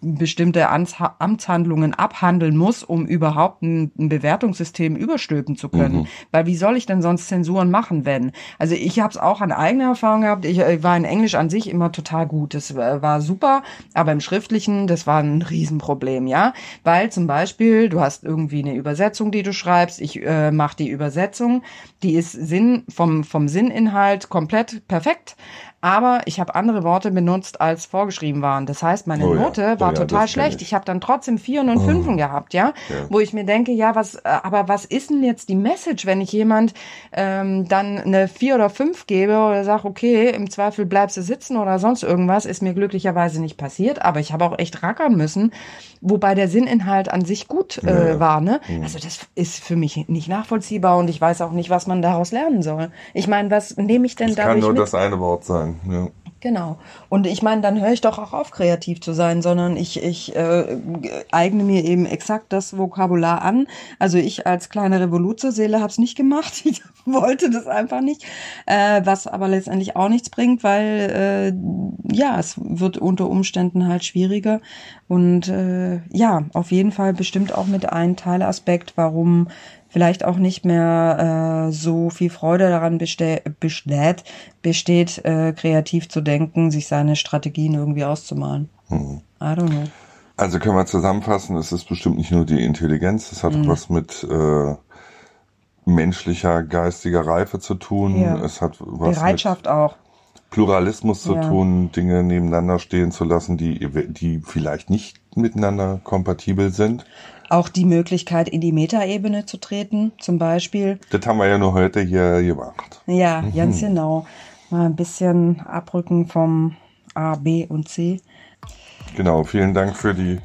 bestimmte Amtshandlungen abhandeln muss, um überhaupt ein, ein Bewertungssystem überstülpen zu können. Mhm. Weil wie soll ich denn sonst Zensuren machen, wenn? Also ich habe es auch an eigener Erfahrung gehabt. Ich, ich äh, war in Englisch an sich immer total gut. Das äh, war super, aber im Schriftlichen, das war ein Riesenproblem, ja. Weil zum Beispiel, du hast irgendwie eine Übersetzung, die du schreibst, ich äh, mache die Übersetzung, die ist Sinn vom, vom Sinninhalt komplett perfekt aber ich habe andere Worte benutzt, als vorgeschrieben waren. Das heißt, meine oh ja. Note oh war oh ja, total schlecht. Ich, ich habe dann trotzdem Vieren und oh. Fünfen gehabt, ja? ja? Wo ich mir denke, ja, was, äh, aber was ist denn jetzt die Message, wenn ich jemand ähm, dann eine Vier oder Fünf gebe oder sage, okay, im Zweifel bleibst du sitzen oder sonst irgendwas, ist mir glücklicherweise nicht passiert, aber ich habe auch echt rackern müssen, wobei der Sinninhalt an sich gut äh, war, ne? Mhm. Also das ist für mich nicht nachvollziehbar und ich weiß auch nicht, was man daraus lernen soll. Ich meine, was nehme ich denn da? Das kann nur mit? das eine Wort sein. Ja. Genau. Und ich meine, dann höre ich doch auch auf, kreativ zu sein, sondern ich, ich äh, eigne mir eben exakt das Vokabular an. Also ich als kleine Revoluzerseele habe es nicht gemacht. Ich wollte das einfach nicht. Äh, was aber letztendlich auch nichts bringt, weil äh, ja, es wird unter Umständen halt schwieriger. Und äh, ja, auf jeden Fall bestimmt auch mit einem Teilaspekt, warum vielleicht auch nicht mehr äh, so viel Freude daran besteht, besteht, besteht äh, kreativ zu denken, sich seine Strategien irgendwie auszumalen. Mhm. I don't know. Also können wir zusammenfassen, es ist bestimmt nicht nur die Intelligenz, es hat mhm. was mit äh, menschlicher, geistiger Reife zu tun. Ja. Es hat was Bereitschaft mit auch. Pluralismus zu Ja. tun, Dinge nebeneinander stehen zu lassen, die, die vielleicht nicht miteinander kompatibel sind. Auch die Möglichkeit, in die Metaebene zu treten, zum Beispiel. Das haben wir ja nur heute hier gemacht. Ja, ganz genau. Mal ein bisschen abrücken vom A, B und C. Genau, vielen Dank für die,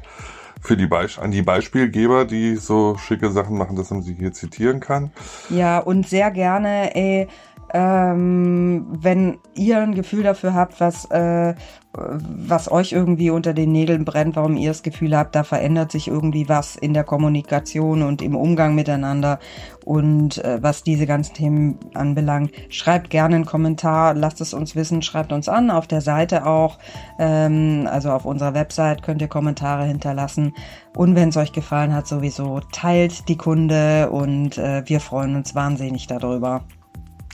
für die Beisp an die Beispielgeber, die so schicke Sachen machen, dass man sie hier zitieren kann. Ja, und sehr gerne, ey, ähm, wenn ihr ein Gefühl dafür habt, was, äh, was euch irgendwie unter den Nägeln brennt, warum ihr das Gefühl habt, da verändert sich irgendwie was in der Kommunikation und im Umgang miteinander und äh, was diese ganzen Themen anbelangt, schreibt gerne einen Kommentar, lasst es uns wissen, schreibt uns an, auf der Seite auch, ähm, also auf unserer Website könnt ihr Kommentare hinterlassen und wenn es euch gefallen hat, sowieso teilt die Kunde und äh, wir freuen uns wahnsinnig darüber.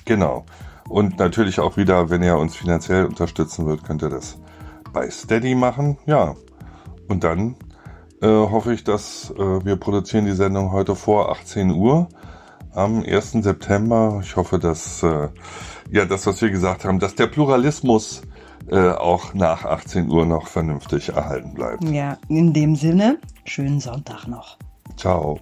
Genau. Und natürlich auch wieder, wenn ihr uns finanziell unterstützen wollt, könnt ihr das bei Steady machen. Ja. Und dann äh, hoffe ich, dass äh, wir produzieren die Sendung heute vor 18 Uhr am 1. September. Ich hoffe, dass äh, ja das, was wir gesagt haben, dass der Pluralismus äh, auch nach 18 Uhr noch vernünftig erhalten bleibt. Ja, in dem Sinne, schönen Sonntag noch. Ciao.